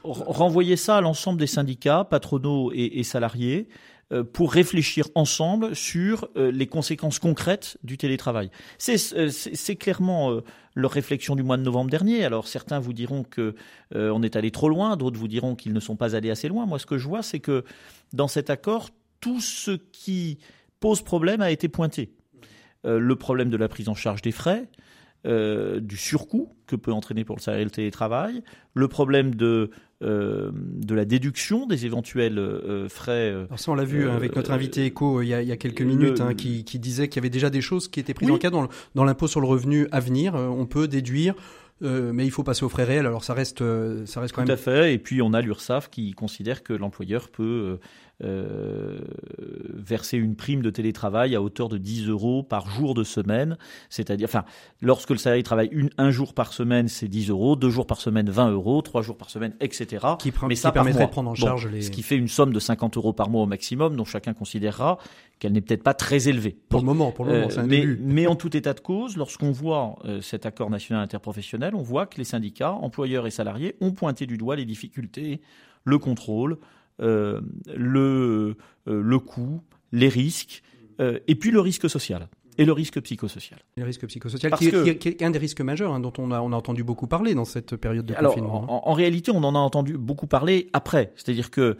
Renvoyer ça à l'ensemble des syndicats, patronaux et, et salariés euh, pour réfléchir ensemble sur les conséquences concrètes du télétravail. C'est c'est- clairement leur réflexion du mois de novembre dernier. Alors certains vous diront que on est allé trop loin, d'autres vous diront qu'ils ne sont pas allés assez loin. Moi, ce que je vois, c'est que dans cet accord, tout ce qui pose problème a été pointé. Euh, le problème de la prise en charge des frais, euh, du surcoût que peut entraîner pour le salarié le télétravail, le problème de, euh, de la déduction des éventuels euh, frais. Alors ça, on l'a vu hein, avec notre invité euh, il y a, il y a quelques le- minutes, hein, qui, qui disait qu'il y avait déjà des choses qui étaient prises Oui. en compte dans l'impôt sur le revenu à venir. On peut déduire mais il faut passer aux frais réels. Alors ça reste, ça reste quand Tout même. à fait. Et puis on a l'URSSAF qui considère que l'employeur peut euh, verser une prime de télétravail à hauteur de 10 euros par jour de semaine. C'est-à-dire, enfin, lorsque le salarié travaille une, un jour par semaine, c'est 10 euros, deux jours par semaine, 20 euros, trois jours par semaine, etc. Qui, Mais ça permettrait de prendre en Bon, charge les. Ce qui fait une somme de 50 euros par mois au maximum, dont chacun considérera qu'elle n'est peut-être pas très élevée. Pour le moment, pour le moment, Euh, c'est un mais, début. [LAUGHS] mais en tout état de cause, lorsqu'on voit euh, cet accord national interprofessionnel, on voit que les syndicats, employeurs et salariés, ont pointé du doigt les difficultés, le contrôle, euh, le, euh, le coût, les risques, euh, et puis le risque social et le risque psychosocial. Le risque psychosocial, Parce qui, que- qui est- un des risques majeurs hein, dont on a, on a entendu beaucoup parler dans cette période de Alors, confinement. hein. en, en réalité, on en a entendu beaucoup parler après. C'est-à-dire que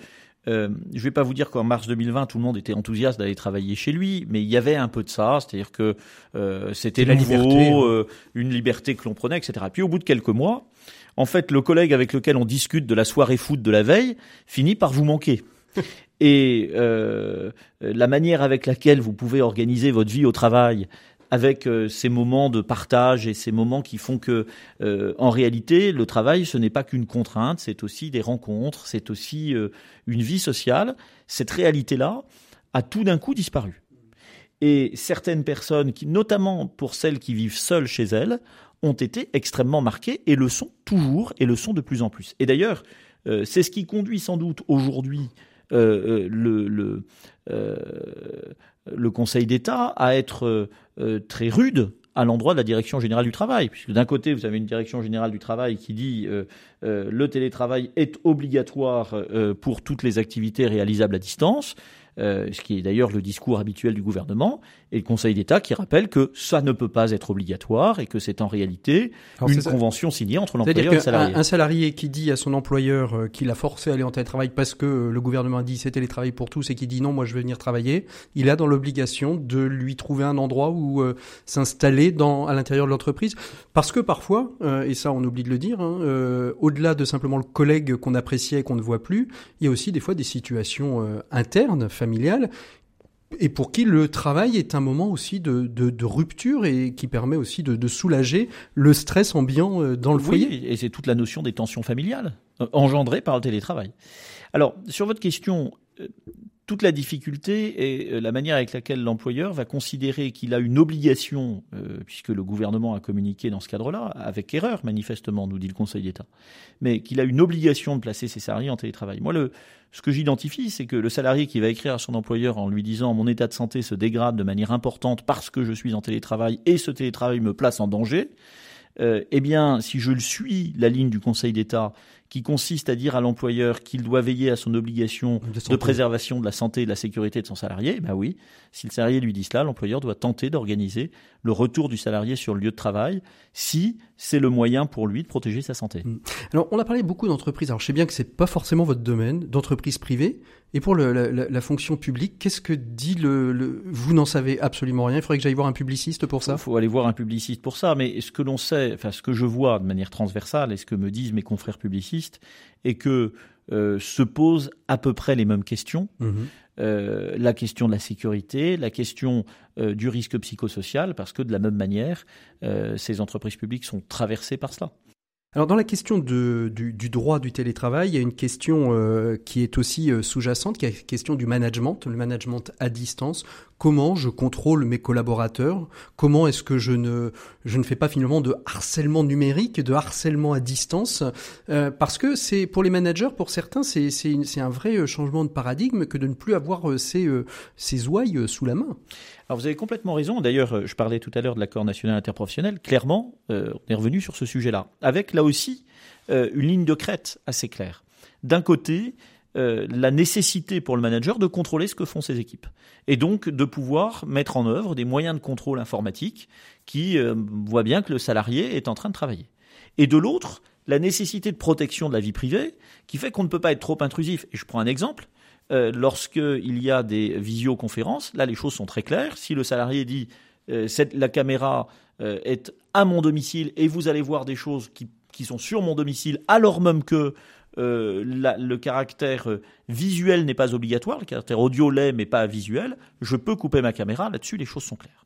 euh, je ne vais pas vous dire qu'en mars 2020, tout le monde était enthousiaste d'aller travailler chez lui, mais il y avait un peu de ça. C'est-à-dire que euh, c'était la liberté, hein. euh, une liberté que l'on prenait, etc. Puis au bout de quelques mois, en fait, le collègue avec lequel on discute de la soirée foot de la veille finit par vous manquer. [LAUGHS] Et euh, la manière avec laquelle vous pouvez organiser votre vie au travail, avec euh, ces moments de partage et ces moments qui font que, euh, en réalité, le travail, ce n'est pas qu'une contrainte, c'est aussi des rencontres, c'est aussi euh, une vie sociale. Cette réalité-là a tout d'un coup disparu. Et certaines personnes, qui, notamment pour celles qui vivent seules chez elles, ont été extrêmement marquées et le sont toujours et le sont de plus en plus. Et d'ailleurs, euh, c'est ce qui conduit sans doute aujourd'hui euh, euh, le, Conseil d'État à être très rude à l'endroit de la direction générale du travail, puisque d'un côté vous avez une direction générale du travail qui dit euh, le télétravail est obligatoire pour toutes les activités réalisables à distance, ce qui est d'ailleurs le discours habituel du gouvernement, et le Conseil d'État qui rappelle que ça ne peut pas être obligatoire et que c'est en réalité Alors, une convention signée entre l'employeur et le salarié. un salarié qui dit à son employeur euh, qu'il a forcé à aller en télétravail parce que euh, le gouvernement a dit c'est télétravail pour tous et qui dit non, moi je vais venir travailler, il a dans l'obligation de lui trouver un endroit où euh, s'installer dans à l'intérieur de l'entreprise. Parce que parfois, euh, et ça on oublie de le dire, hein, euh, au-delà de simplement le collègue qu'on appréciait et qu'on ne voit plus, il y a aussi des fois des situations internes, familiales, et pour qui le travail est un moment aussi de, de, de rupture et qui permet aussi de, de soulager le stress ambiant euh, dans le foyer. Oui, et c'est toute la notion des tensions familiales euh, engendrées par le télétravail. Alors, sur votre question, euh, toute la difficulté est euh, la manière avec laquelle l'employeur va considérer qu'il a une obligation, euh, puisque le gouvernement a communiqué dans ce cadre-là, avec erreur manifestement, nous dit le Conseil d'État, mais qu'il a une obligation de placer ses salariés en télétravail. Moi, le, ce que j'identifie, c'est que le salarié qui va écrire à son employeur en lui disant mon état de santé se dégrade de manière importante parce que je suis en télétravail et ce télétravail me place en danger, euh, eh bien, si je le suis la ligne du Conseil d'État qui consiste à dire à l'employeur qu'il doit veiller à son obligation De préservation de la santé et de la sécurité de son salarié, ben oui, si le salarié lui dit cela, l'employeur doit tenter d'organiser le retour du salarié sur le lieu de travail si c'est le moyen pour lui de protéger sa santé. Alors, on a parlé beaucoup d'entreprises. Alors, je sais bien que c'est pas forcément votre domaine, d'entreprises privées. Et pour le- la, la- la fonction publique, qu'est-ce que dit le, le- Vous n'en savez absolument rien. Il faudrait que j'aille voir un publiciste pour ça. Il faut aller voir un publiciste pour ça, mais ce que l'on sait, enfin ce que je vois de manière transversale et ce que me disent mes confrères publicistes, est que euh, se posent à peu près les mêmes questions. Mhm. Euh, la question de la sécurité, la question euh, du risque psychosocial, parce que de la même manière, ces entreprises publiques sont traversées par cela. Alors, dans la question du droit du télétravail, il y a une question euh, qui est aussi euh, sous-jacente, qui est la question du management, le management à distance. Comment je contrôle mes collaborateurs Comment est-ce que je ne, je ne fais pas finalement de harcèlement numérique, de harcèlement à distance Euh, Parce que c'est pour les managers, pour certains, c'est un vrai euh, changement de paradigme que de ne plus avoir euh, ces, ces ouailles sous la main. Alors vous avez complètement raison. D'ailleurs, je parlais tout à l'heure de l'accord national interprofessionnel. Clairement, on est revenu sur ce sujet-là, avec là aussi une ligne de crête assez claire. D'un côté, euh, la nécessité pour le manager de contrôler ce que font ses équipes, et donc de pouvoir mettre en œuvre des moyens de contrôle informatique qui euh, voient bien que le salarié est en train de travailler. Et de l'autre, la nécessité de protection de la vie privée, qui fait qu'on ne peut pas être trop intrusif. Et je prends un exemple. Euh, Lorsqu'il y a des visioconférences, là les choses sont très claires. Si le salarié dit la caméra est à mon domicile et vous allez voir des choses qui, qui sont sur mon domicile, alors même que euh, le caractère euh, visuel n'est pas obligatoire, le caractère audio l'est mais pas visuel, je peux couper ma caméra. Là-dessus, les choses sont claires.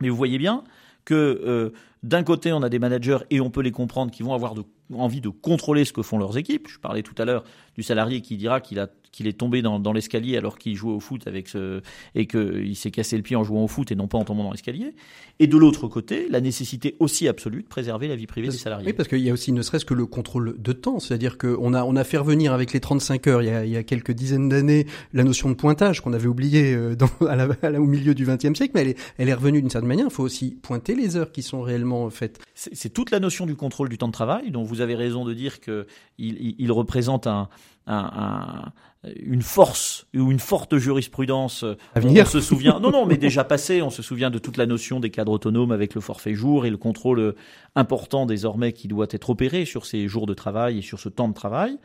Mais vous voyez bien que d'un côté, on a des managers et on peut les comprendre qui vont avoir envie de contrôler ce que font leurs équipes. Je parlais tout à l'heure du salarié qui dira qu'il a qu'il est tombé dans, dans l'escalier alors qu'il jouait au foot avec ce, et qu'il s'est cassé le pied en jouant au foot et non pas en tombant dans l'escalier. Et de l'autre côté, la nécessité aussi absolue de préserver la vie privée des salariés. Oui, parce qu'il y a aussi ne serait-ce que le contrôle de temps. C'est-à-dire qu'on a, on a fait revenir avec les 35 heures il y a, il y a quelques dizaines d'années la notion de pointage qu'on avait oublié euh, dans, [LAUGHS] à la, au milieu du XXe siècle, mais elle est, elle est revenue d'une certaine manière. Il faut aussi pointer les heures qui sont réellement faites. C'est toute la notion du contrôle du temps de travail, dont vous avez raison de dire qu'il il, il représente un, un, une force ou une forte jurisprudence. À venir. On se souvient, non, non, mais déjà passé, on se souvient de toute la notion des cadres autonomes avec le forfait jour et le contrôle important désormais qui doit être opéré sur ces jours de travail et sur ce temps de travail.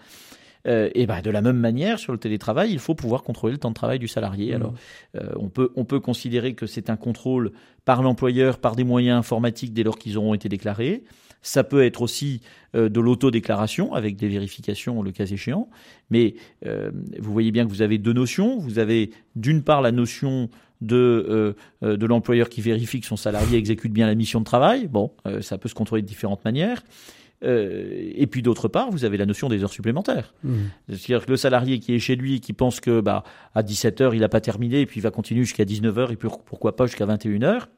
Euh, et ben de la même manière sur le télétravail, il faut pouvoir contrôler le temps de travail du salarié. Mmh. Alors euh, on peut on peut considérer que c'est un contrôle par l'employeur par des moyens informatiques dès lors qu'ils auront été déclarés. Ça peut être aussi euh, de l'autodéclaration avec des vérifications le cas échéant. Mais euh, vous voyez bien que vous avez deux notions. Vous avez d'une part la notion de, euh, de l'employeur qui vérifie que son salarié exécute bien la mission de travail. Bon, ça peut se contrôler de différentes manières. et puis d'autre part, vous avez la notion des heures supplémentaires. Mmh. C'est-à-dire que le salarié qui est chez lui, qui pense que bah, à 17 heures il n'a pas terminé, et puis il va continuer jusqu'à 19 heures, et puis pourquoi pas jusqu'à 21 heures,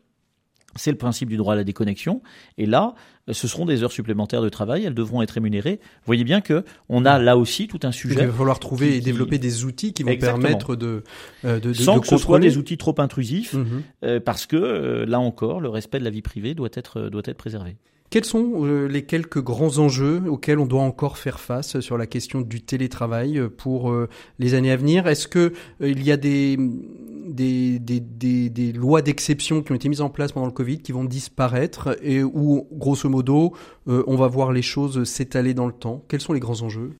c'est le principe du droit à la déconnexion. Et là, ce seront des heures supplémentaires de travail. Elles devront être rémunérées. Vous voyez bien que on a là aussi tout un sujet. il va falloir trouver et développer des outils qui vont permettre de, euh, de, de sans que ce soit des outils trop intrusifs, mhm. euh, parce que euh, là encore, le respect de la vie privée doit être doit être préservé. Quels sont euh, les quelques grands enjeux auxquels on doit encore faire face sur la question du télétravail euh, pour euh, les années à venir? Est-ce que il y a des, des, des, des, lois d'exception qui ont été mises en place pendant le Covid qui vont disparaître et où, grosso modo, on va voir les choses s'étaler dans le temps? Quels sont les grands enjeux?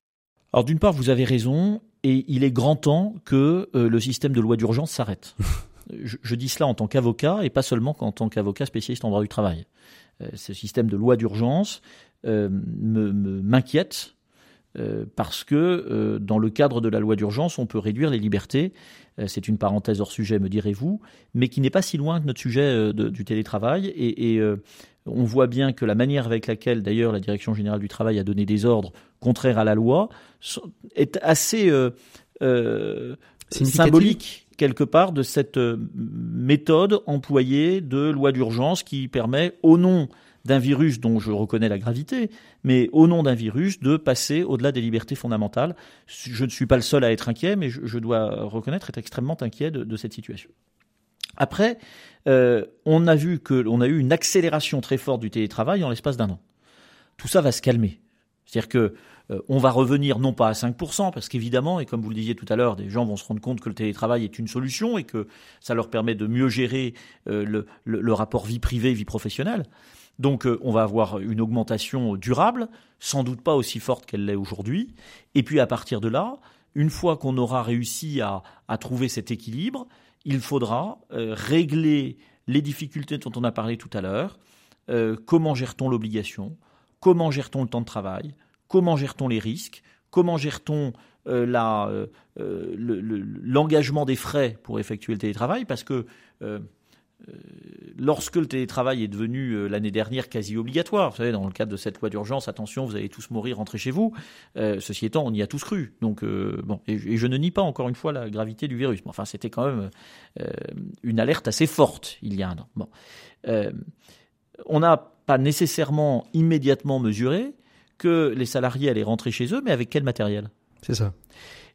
Alors d'une part, vous avez raison, et il est grand temps que le système de loi d'urgence s'arrête. [LAUGHS] je, je, dis cela en tant qu'avocat et pas seulement en tant qu'avocat spécialiste en droit du travail. Euh, ce système de loi d'urgence euh, m'inquiète euh, parce que dans le cadre de la loi d'urgence, on peut réduire les libertés. c'est une parenthèse hors sujet, me direz-vous, mais qui n'est pas si loin de notre sujet du télétravail. Et, on voit bien que la manière avec laquelle, d'ailleurs, la Direction générale du travail a donné des ordres contraires à la loi est assez symbolique quelque part de cette euh, méthode employée de loi d'urgence qui permet, au nom d'un virus dont je reconnais la gravité, mais au nom d'un virus, de passer au-delà des libertés fondamentales. Je ne suis pas le seul à être inquiet, mais je, dois reconnaître être extrêmement inquiet de, cette situation. Après, euh, on a vu que a eu une accélération très forte du télétravail en l'espace d'un an. Tout ça va se calmer. C'est-à-dire que euh, on va revenir non pas à 5%, parce qu'évidemment, et comme vous le disiez tout à l'heure, des gens vont se rendre compte que le télétravail est une solution et que ça leur permet de mieux gérer euh, le, rapport vie privée, vie professionnelle. Donc euh, on va avoir une augmentation durable, sans doute pas aussi forte qu'elle l'est aujourd'hui. Et puis à partir de là, une fois qu'on aura réussi à, trouver cet équilibre, il faudra régler les difficultés dont on a parlé tout à l'heure. comment gère-t-on l'obligation? Comment gère-t-on le temps de travail? Comment gère-t-on les risques Comment gère-t-on euh, euh, euh, l'engagement des frais pour effectuer le télétravail Parce que lorsque le télétravail est devenu l'année dernière quasi obligatoire, vous savez, dans le cadre de cette loi d'urgence, attention, vous allez tous mourir, rentrez chez vous. ceci étant, on y a tous cru. Et, je ne nie pas encore une fois la gravité du virus. Mais enfin, c'était quand même une alerte assez forte il y a un an. On n'a pas nécessairement immédiatement mesuré que les salariés allaient rentrer chez eux, mais avec quel matériel? C'est ça.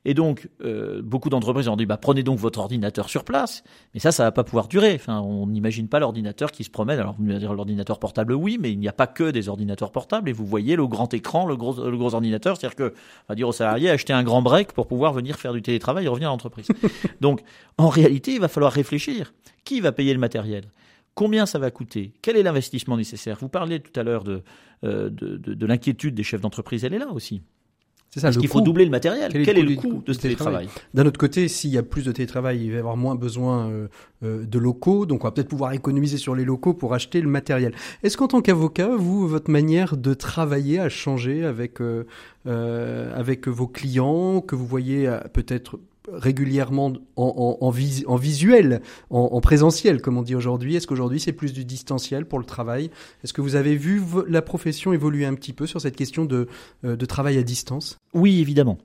Et donc, euh, beaucoup d'entreprises ont dit bah, prenez donc votre ordinateur sur place. Mais ça, ça va pas pouvoir durer. Enfin, on n'imagine pas l'ordinateur qui se promène. Alors, vous allez dire l'ordinateur portable, oui, mais il n'y a pas que des ordinateurs portables. Et vous voyez le grand écran, le gros, le gros ordinateur. C'est-à-dire que, on va dire aux salariés acheter un grand break pour pouvoir venir faire du télétravail et revenir à l'entreprise. [LAUGHS] donc, en réalité, il va falloir réfléchir. Qui va payer le matériel? Combien ça va coûter? Quel est l'investissement nécessaire? Vous parliez tout à l'heure de, euh, de, de, l'inquiétude des chefs d'entreprise, elle est là aussi. C'est ça. Est-ce qu'il faut doubler le matériel? Quel, est, le coût de ce télétravail, D'un autre côté, s'il y a plus de télétravail, il va y avoir moins besoin euh, euh, de locaux, donc on va peut-être pouvoir économiser sur les locaux pour acheter le matériel. Est-ce qu'en tant qu'avocat, vous, votre manière de travailler a changé avec avec vos clients, que vous voyez peut-être régulièrement en, visuel, en, présentiel, comme on dit aujourd'hui Est-ce qu'aujourd'hui c'est plus du distanciel pour le travail? Est-ce que vous avez vu la profession évoluer un petit peu sur cette question de, euh, travail à distance? Oui, évidemment.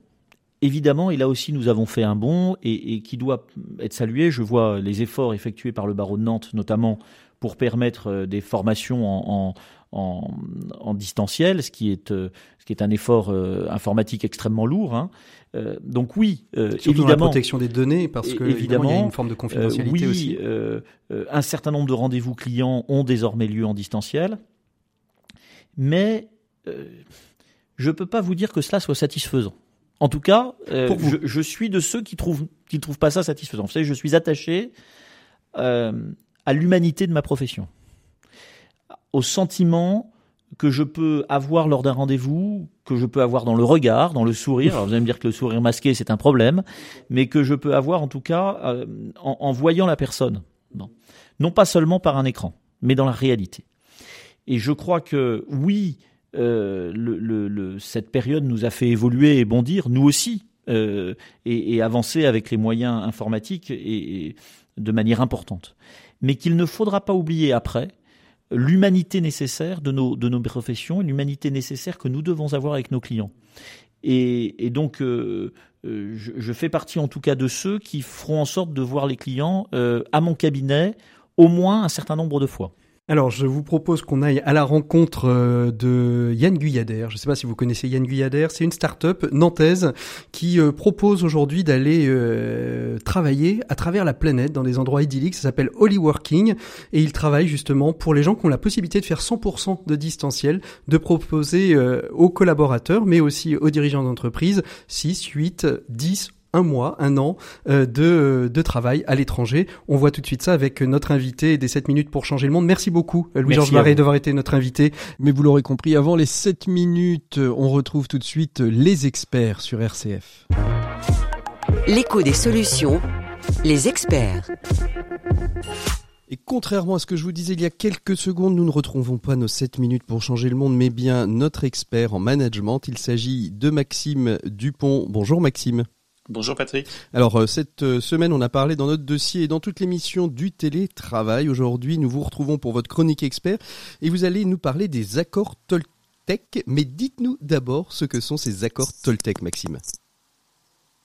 Évidemment, et là aussi nous avons fait un bond et, et, qui doit être salué. Je vois les efforts effectués par le barreau de Nantes, notamment pour permettre euh, des formations en, en, en distanciel, ce qui est, euh, ce qui est un effort informatique extrêmement lourd. Hein. Euh, donc oui, euh, évidemment. la protection des données, parce que évidemment, il y a une forme de euh, confidentialité oui, aussi. un certain nombre de rendez-vous clients ont désormais lieu en distanciel, mais je ne peux pas vous dire que cela soit satisfaisant. En tout cas, je, je, suis de ceux qui trouvent qui trouvent pas ça satisfaisant. Vous savez, je suis attaché à l'humanité de ma profession, au sentiment que je peux avoir lors d'un rendez-vous, que je peux avoir dans le regard, dans le sourire. Alors vous allez me dire que le sourire masqué c'est un problème, mais que je peux avoir en tout cas euh, en, voyant la personne, non. pas seulement par un écran, mais dans la réalité. Et je crois que oui, euh, cette période nous a fait évoluer et bondir, nous aussi, euh, et, avancer avec les moyens informatiques et de manière importante. Mais qu'il ne faudra pas oublier après l'humanité nécessaire de nos, de nos professions, l'humanité nécessaire que nous devons avoir avec nos clients. Et, donc, euh, euh, je, fais partie en tout cas de ceux qui feront en sorte de voir les clients euh, à mon cabinet au moins un certain nombre de fois. Alors, je vous propose qu'on aille à la rencontre euh, de Yann Guyader. Je ne sais pas si vous connaissez Yann Guyader. C'est une start-up nantaise qui euh, propose aujourd'hui d'aller euh, travailler à travers la planète dans des endroits idylliques. Ça s'appelle Holy Working et il travaille justement pour les gens qui ont la possibilité de faire 100% de distanciel, de proposer aux collaborateurs, mais aussi aux dirigeants d'entreprise 6, 8, 10 un mois, un an euh, de, de travail à l'étranger. On voit tout de suite ça avec notre invité des 7 minutes pour changer le monde. Merci beaucoup Louis-Georges Marais d'avoir été notre invité. Mais vous l'aurez compris, avant les 7 minutes, on retrouve tout de suite les experts sur RCF. L'écho des solutions, les experts. Et contrairement à ce que je vous disais il y a quelques secondes, nous ne retrouvons pas nos 7 minutes pour changer le monde, mais bien notre expert en management. Il s'agit de Maxime Dupont. Bonjour Maxime. Bonjour Patrick. Alors euh, cette euh, semaine, on a parlé dans notre dossier et dans toute l'émission du télétravail. Aujourd'hui, nous vous retrouvons pour votre chronique expert et vous allez nous parler des accords Toltec. Mais dites-nous d'abord ce que sont ces accords Toltec, Maxime.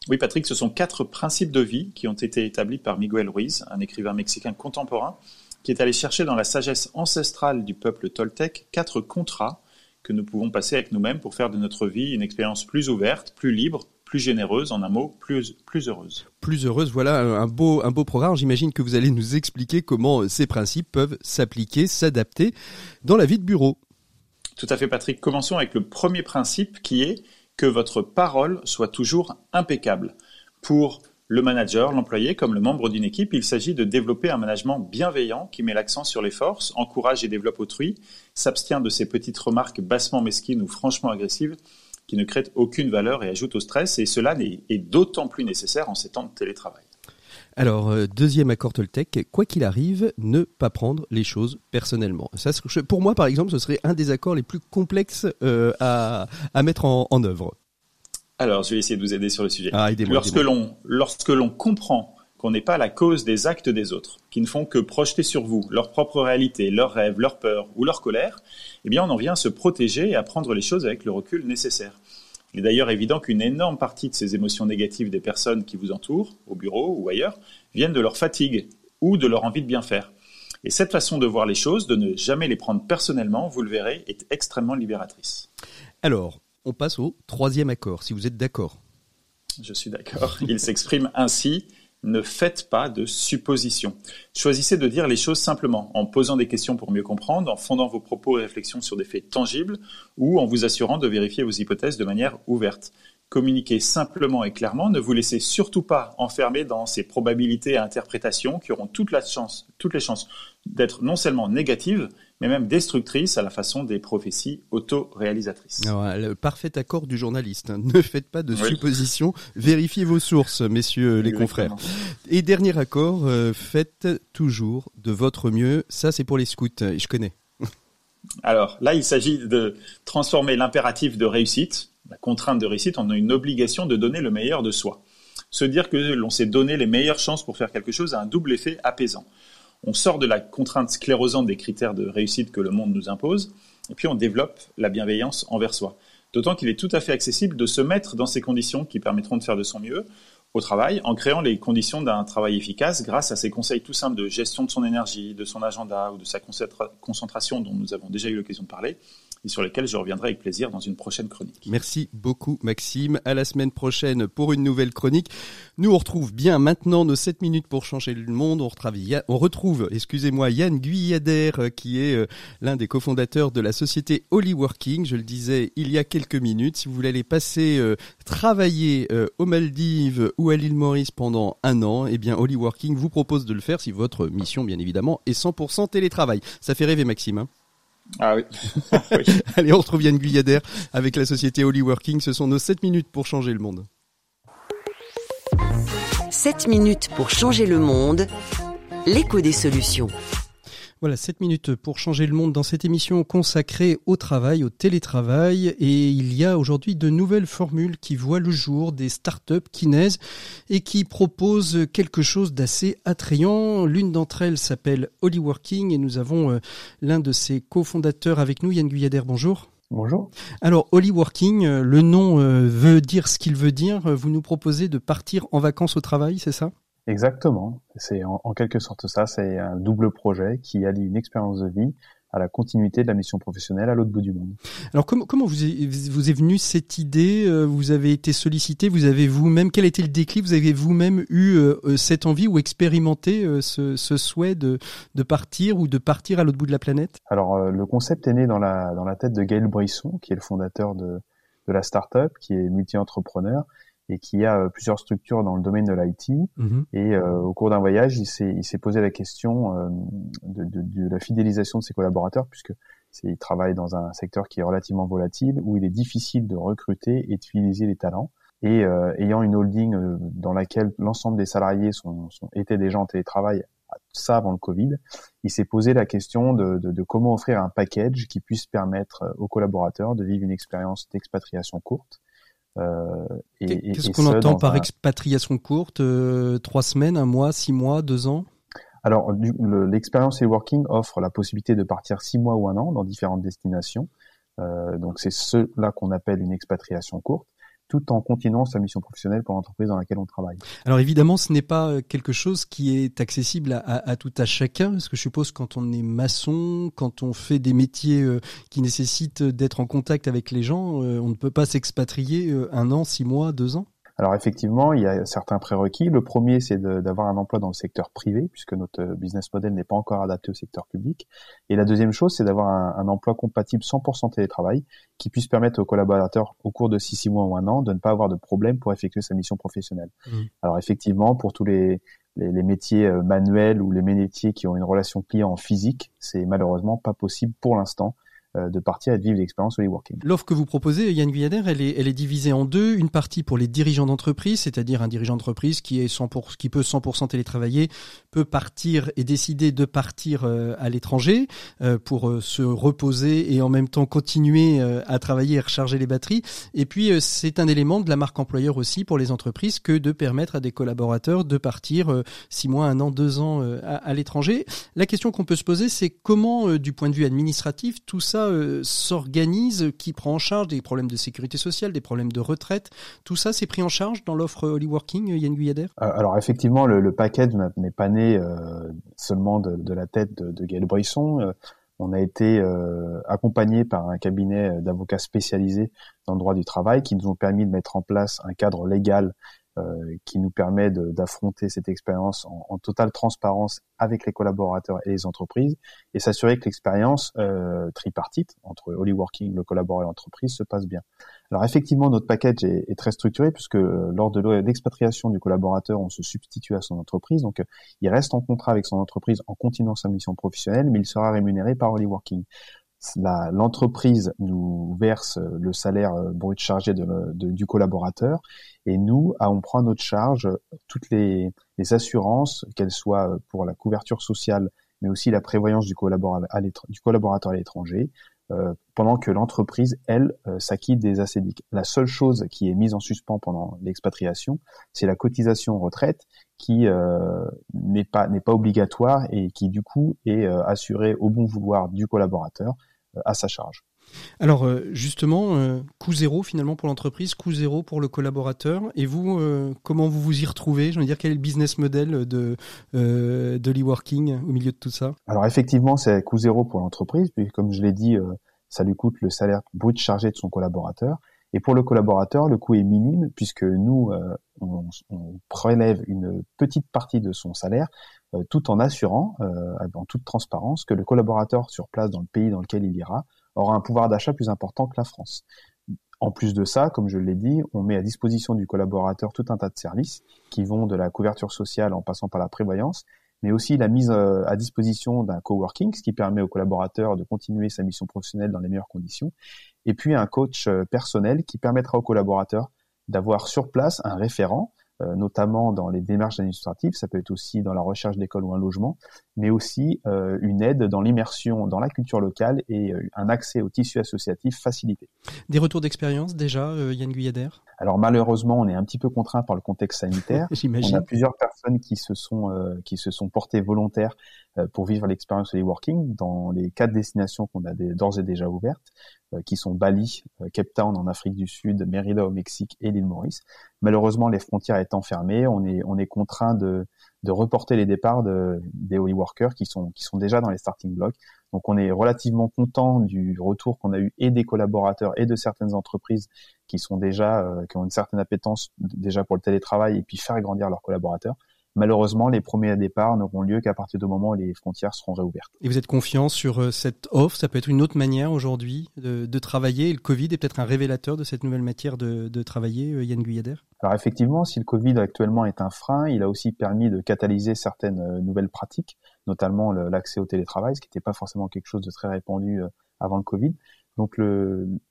Oui Patrick, ce sont quatre principes de vie qui ont été établis par Miguel Ruiz, un écrivain mexicain contemporain, qui est allé chercher dans la sagesse ancestrale du peuple Toltec quatre contrats que nous pouvons passer avec nous-mêmes pour faire de notre vie une expérience plus ouverte, plus libre, plus généreuse, en un mot, plus, plus heureuse. Plus heureuse, voilà un beau, un beau programme. J'imagine que vous allez nous expliquer comment ces principes peuvent s'appliquer, s'adapter dans la vie de bureau. Tout à fait, Patrick. Commençons avec le premier principe qui est que votre parole soit toujours impeccable. Pour le manager, l'employé, comme le membre d'une équipe, il s'agit de développer un management bienveillant qui met l'accent sur les forces, encourage et développe autrui, s'abstient de ces petites remarques bassement mesquines ou franchement agressives qui ne créent aucune valeur et ajoutent au stress, et cela est, d'autant plus nécessaire en ces temps de télétravail. Alors, euh, deuxième accord Toltec, quoi qu'il arrive, ne pas prendre les choses personnellement. Ça, pour moi, par exemple, ce serait un des accords les plus complexes euh, à, mettre en, œuvre. Alors, je vais essayer de vous aider sur le sujet. Ah, lorsque l'on lorsque l'on comprend qu'on n'est pas la cause des actes des autres, qui ne font que projeter sur vous leur propre réalité, leurs rêves, leurs peurs ou leur colère, eh bien on en vient à se protéger et à prendre les choses avec le recul nécessaire. Il est d'ailleurs évident qu'une énorme partie de ces émotions négatives des personnes qui vous entourent, au bureau ou ailleurs, viennent de leur fatigue ou de leur envie de bien faire. Et cette façon de voir les choses, de ne jamais les prendre personnellement, vous le verrez, est extrêmement libératrice. Alors, on passe au troisième accord, si vous êtes d'accord. Je suis d'accord. Il s'exprime ainsi ne faites pas de suppositions. Choisissez de dire les choses simplement, en posant des questions pour mieux comprendre, en fondant vos propos et réflexions sur des faits tangibles, ou en vous assurant de vérifier vos hypothèses de manière ouverte. Communiquez simplement et clairement, ne vous laissez surtout pas enfermer dans ces probabilités à interprétation qui auront toutes les chances d'être non seulement négatives, mais même destructrice à la façon des prophéties auto-réalisatrices. Le parfait accord du journaliste. Hein. Ne faites pas de suppositions, vérifiez vos sources, messieurs les confrères. Et dernier accord, euh, faites toujours de votre mieux. Ça, c'est pour les scouts, je connais. [LAUGHS] Alors là, il s'agit de transformer l'impératif de réussite, la contrainte de réussite, en une obligation de donner le meilleur de soi. se dire que l'on s'est donné les meilleures chances pour faire quelque chose a un double effet apaisant. On sort de la contrainte sclérosante des critères de réussite que le monde nous impose, et puis on développe la bienveillance envers soi. D'autant qu'il est tout à fait accessible de se mettre dans ces conditions qui permettront de faire de son mieux au travail en créant les conditions d'un travail efficace grâce à ces conseils tout simples de gestion de son énergie, de son agenda ou de sa concentration dont nous avons déjà eu l'occasion de parler et sur lesquels je reviendrai avec plaisir dans une prochaine chronique. Merci beaucoup Maxime. À la semaine prochaine pour une nouvelle chronique. Nous on retrouve bien maintenant nos 7 minutes pour changer le monde. On, retrouve, excusez-moi, Yann Guyader euh, qui est euh, l'un des cofondateurs de la société Working. Je le disais il y a quelques minutes. Si vous voulez aller passer euh, travailler aux Maldives ou à l'île Maurice pendant un an, eh bien Working vous propose de le faire si votre mission bien évidemment est 100% télétravail. Ça fait rêver Maxime. Hein [LAUGHS] ah oui. Allez, on retrouve Yann Guyadère avec la société Holy Working. Ce sont nos 7 minutes pour changer le monde. 7 minutes pour changer le monde. L'écho des solutions. Voilà, 7 minutes pour changer le monde dans cette émission consacrée au travail, au télétravail. Et il y a aujourd'hui de nouvelles formules qui voient le jour, des startups qui naissent et qui proposent quelque chose d'assez attrayant. L'une d'entre elles s'appelle Working et nous avons euh, l'un de ses cofondateurs avec nous, Yann Guyader. Bonjour. Bonjour. Alors, Working, euh, le nom euh, veut dire ce qu'il veut dire. Vous nous proposez de partir en vacances au travail, c'est ça? Exactement. C'est en, quelque sorte ça. C'est un double projet qui allie une expérience de vie à la continuité de la mission professionnelle à l'autre bout du monde. Alors comment, comment vous, est, vous est venue cette idée euh, Vous avez été sollicité, vous avez vous-même, quel était le déclic? Vous avez vous-même eu euh, euh, cette envie ou expérimenté ce, ce, souhait de, de partir ou de partir à l'autre bout de la planète? Alors le concept est né dans la, dans la tête de Gaël Brisson, qui est le fondateur de, de la start-up, qui est multi-entrepreneur et qui a euh, plusieurs structures dans le domaine de l'IT. Mhm. Et euh, au cours d'un voyage, il s'est, il s'est posé la question euh, de, de, de, la fidélisation de ses collaborateurs, puisque il travaille dans un secteur qui est relativement volatile, où il est difficile de recruter et de fidéliser les talents. Et ayant une holding dans laquelle l'ensemble des salariés sont, sont, étaient déjà en télétravail, ça avant le Covid, il s'est posé la question de, de, de, comment offrir un package qui puisse permettre aux collaborateurs de vivre une expérience d'expatriation courte euh, Qu'est-ce qu'on entend par expatriation courte euh, Trois semaines, un mois, six mois, deux ans? Alors, l'expérience e-working offre la possibilité de partir six mois ou un an dans différentes destinations. Euh, donc, c'est cela qu'on appelle une expatriation courte tout en continuant sa mission professionnelle pour l'entreprise dans laquelle on travaille. Alors évidemment, ce n'est pas euh, quelque chose qui est accessible à, tout à chacun, parce que je suppose quand on est maçon, quand on fait des métiers euh, qui nécessitent d'être en contact avec les gens, euh, on ne peut pas s'expatrier un an, six mois, deux ans. Alors effectivement, il y a certains prérequis. Le premier, c'est d'avoir un emploi dans le secteur privé, puisque notre business model n'est pas encore adapté au secteur public. Et la deuxième chose, c'est d'avoir un, emploi compatible 100% télétravail, qui puisse permettre aux collaborateurs, au cours de 6 mois ou un an, de ne pas avoir de problème pour effectuer sa mission professionnelle. Mmh. Alors effectivement, pour tous les, les, les, métiers euh, manuels ou les métiers qui ont une relation client en physique, c'est malheureusement pas possible pour l'instant de partir et de vivre l'expérience working. L'offre que vous proposez, Yann Guyader, elle est, divisée en deux. Une partie pour les dirigeants d'entreprise, c'est-à-dire un dirigeant d'entreprise qui est 100%, qui peut 100% télétravailler, peut partir et décider de partir euh, à l'étranger euh, pour se reposer et en même temps continuer à travailler et recharger les batteries. Et puis c'est un élément de la marque employeur aussi pour les entreprises que de permettre à des collaborateurs de partir six mois, un an, deux ans à l'étranger. La question qu'on peut se poser, c'est comment, du point de vue administratif, tout ça euh, s'organise, qui prend en charge des problèmes de sécurité sociale, des problèmes de retraite Tout ça, c'est pris en charge dans l'offre Hollyworking, Yann Guyader euh, Alors effectivement, le, package n'est pas né euh, seulement de, la tête de, de Gaël Brisson. on a été accompagné par un cabinet d'avocats spécialisés dans le droit du travail qui nous ont permis de mettre en place un cadre légal euh, qui nous permet d'affronter cette expérience en, totale transparence avec les collaborateurs et les entreprises et s'assurer que l'expérience euh, tripartite entre Holy Working, le collaborateur et l'entreprise se passe bien. Alors effectivement, notre package est, est très structuré puisque euh, lors de l'expatriation du collaborateur, on se substitue à son entreprise. Donc, il reste en contrat avec son entreprise en continuant sa mission professionnelle, mais il sera rémunéré par Holy Working l'entreprise nous verse le salaire euh, brut chargé du collaborateur et nous, ah, on prend à notre charge toutes les, assurances, qu'elles soient pour la couverture sociale, mais aussi la prévoyance du collaborateur à l'étranger, pendant que l'entreprise, elle, s'acquitte des ACDIC. La seule chose qui est mise en suspens pendant l'expatriation, c'est la cotisation retraite qui n'est pas obligatoire et qui du coup est assurée au bon vouloir du collaborateur à sa charge. Alors euh, justement, euh, coût zéro finalement pour l'entreprise, coût zéro pour le collaborateur. Et vous, euh, comment vous vous y retrouvez? Je veux dire, quel est le business model de de l'e-working au milieu de tout ça? Alors effectivement, c'est coût zéro pour l'entreprise, puis comme je l'ai dit, ça lui coûte le salaire brut chargé de son collaborateur. Et pour le collaborateur, le coût est minime puisque nous, on, on, prélève une petite partie de son salaire tout en assurant, en toute transparence, que le collaborateur sur place dans le pays dans lequel il ira aura un pouvoir d'achat plus important que la France. En plus de ça, comme je l'ai dit, on met à disposition du collaborateur tout un tas de services qui vont de la couverture sociale en passant par la prévoyance, mais aussi la mise euh, à disposition d'un coworking, ce qui permet au collaborateur de continuer sa mission professionnelle dans les meilleures conditions, et puis un coach euh, personnel qui permettra au collaborateur d'avoir sur place un référent euh, notamment dans les démarches administratives, ça peut être aussi dans la recherche d'école ou un logement, mais aussi euh, une aide dans l'immersion dans la culture locale et euh, un accès au tissu associatif facilité. Des retours d'expérience déjà, Yann Guyader Alors malheureusement, on est un petit peu contraint par le contexte sanitaire. [LAUGHS] J'imagine. On a plusieurs personnes qui se sont qui se sont portées volontaires pour vivre l'expérience de working dans les quatre destinations qu'on a d'ores et déjà ouvertes. Euh, qui sont Bali, euh, Cape Town en Afrique du Sud, Mérida au Mexique et l'île Maurice. Malheureusement, les frontières étant fermées, on est, on est contraint de, de reporter les départs de, des Holy Workers qui sont, qui sont déjà dans les starting blocks. Donc on est relativement content du retour qu'on a eu et des collaborateurs et de certaines entreprises qui sont déjà, euh, qui ont une certaine appétence déjà pour le télétravail et puis faire grandir leurs collaborateurs. Malheureusement, les premiers départs n'auront lieu qu'à partir du moment où les frontières seront réouvertes. Et vous êtes confiant sur euh, cette offre? Ça peut être une autre manière aujourd'hui de, travailler? le Covid est peut-être un révélateur de cette nouvelle matière de, travailler, euh, Yann Guyader Alors effectivement, si le Covid actuellement est un frein, il a aussi permis de catalyser certaines euh, nouvelles pratiques, notamment l'accès au télétravail, ce qui n'était pas forcément quelque chose de très répandu avant le Covid. Donc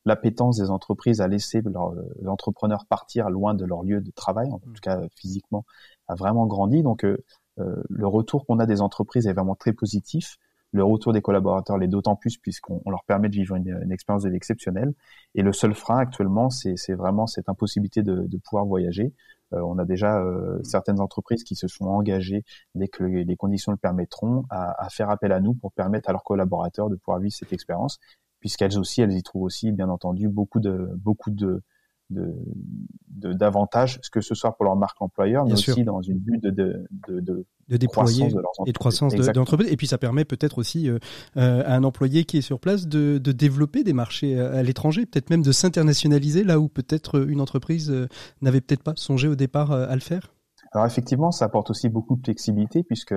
l'appétence des entreprises à laisser leurs entrepreneurs partir loin de leur lieu de travail, en tout cas physiquement, a vraiment grandi. Donc euh, euh, le retour qu'on a des entreprises est vraiment très positif. Le retour des collaborateurs l'est d'autant plus puisqu'on leur permet de vivre une, expérience exceptionnelle. Et le seul frein actuellement, c'est vraiment cette impossibilité de, pouvoir voyager. Euh, on a déjà certaines entreprises qui se sont engagées, dès que les conditions le permettront, à, à, faire appel à nous pour permettre à leurs collaborateurs de pouvoir vivre cette expérience, puisqu'elles aussi, elles y trouvent aussi, bien entendu, beaucoup de beaucoup de de d'avantages, que ce soit pour leur marque employeur, mais aussi dans une but de, de, de, de, de déployer et de croissance de, l'entreprise. Et puis ça permet peut-être aussi euh, euh, à un employé qui est sur place de, de développer des marchés à, l'étranger, peut-être même de s'internationaliser là où peut-être une entreprise euh, n'avait peut-être pas songé au départ à le faire. Alors effectivement, ça apporte aussi beaucoup de flexibilité puisque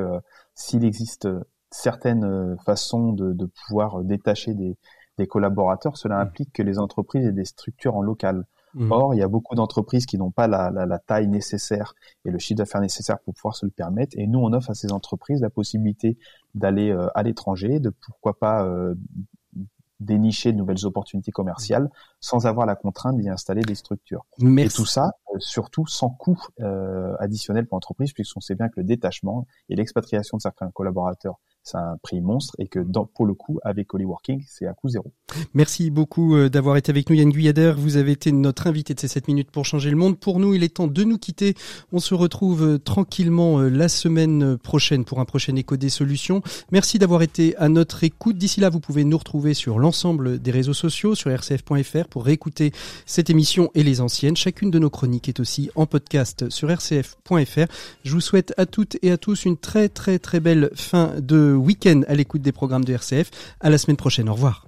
s'il existe certaines façons de, de pouvoir détacher des, des collaborateurs, cela mmh. implique que les entreprises aient des structures en local. Mmh. Or, il y a beaucoup d'entreprises qui n'ont pas la, la, la, taille nécessaire et le chiffre d'affaires nécessaire pour pouvoir se le permettre. Et nous, on offre à ces entreprises la possibilité d'aller euh, à l'étranger, de pourquoi pas euh, dénicher de nouvelles opportunités commerciales sans avoir la contrainte d'y installer des structures. Et tout ça, euh, surtout sans coût additionnel pour l'entreprise, puisqu'on sait bien que le détachement et l'expatriation de certains collaborateurs c'est un prix monstre et que dans, pour le coup, avec Working, c'est à coût zéro. Merci beaucoup euh, d'avoir été avec nous, Yann Guyader. Vous avez été notre invité de ces 7 minutes pour changer le monde. Pour nous, il est temps de nous quitter. On se retrouve euh, tranquillement euh, la semaine prochaine pour un prochain écho des solutions. Merci d'avoir été à notre écoute. D'ici là, vous pouvez nous retrouver sur l'ensemble des réseaux sociaux, sur rcf.fr pour réécouter cette émission et les anciennes. Chacune de nos chroniques est aussi en podcast sur rcf.fr. Je vous souhaite à toutes et à tous une très très très belle fin de week-end à l'écoute des programmes de RCF. À la semaine prochaine. Au revoir.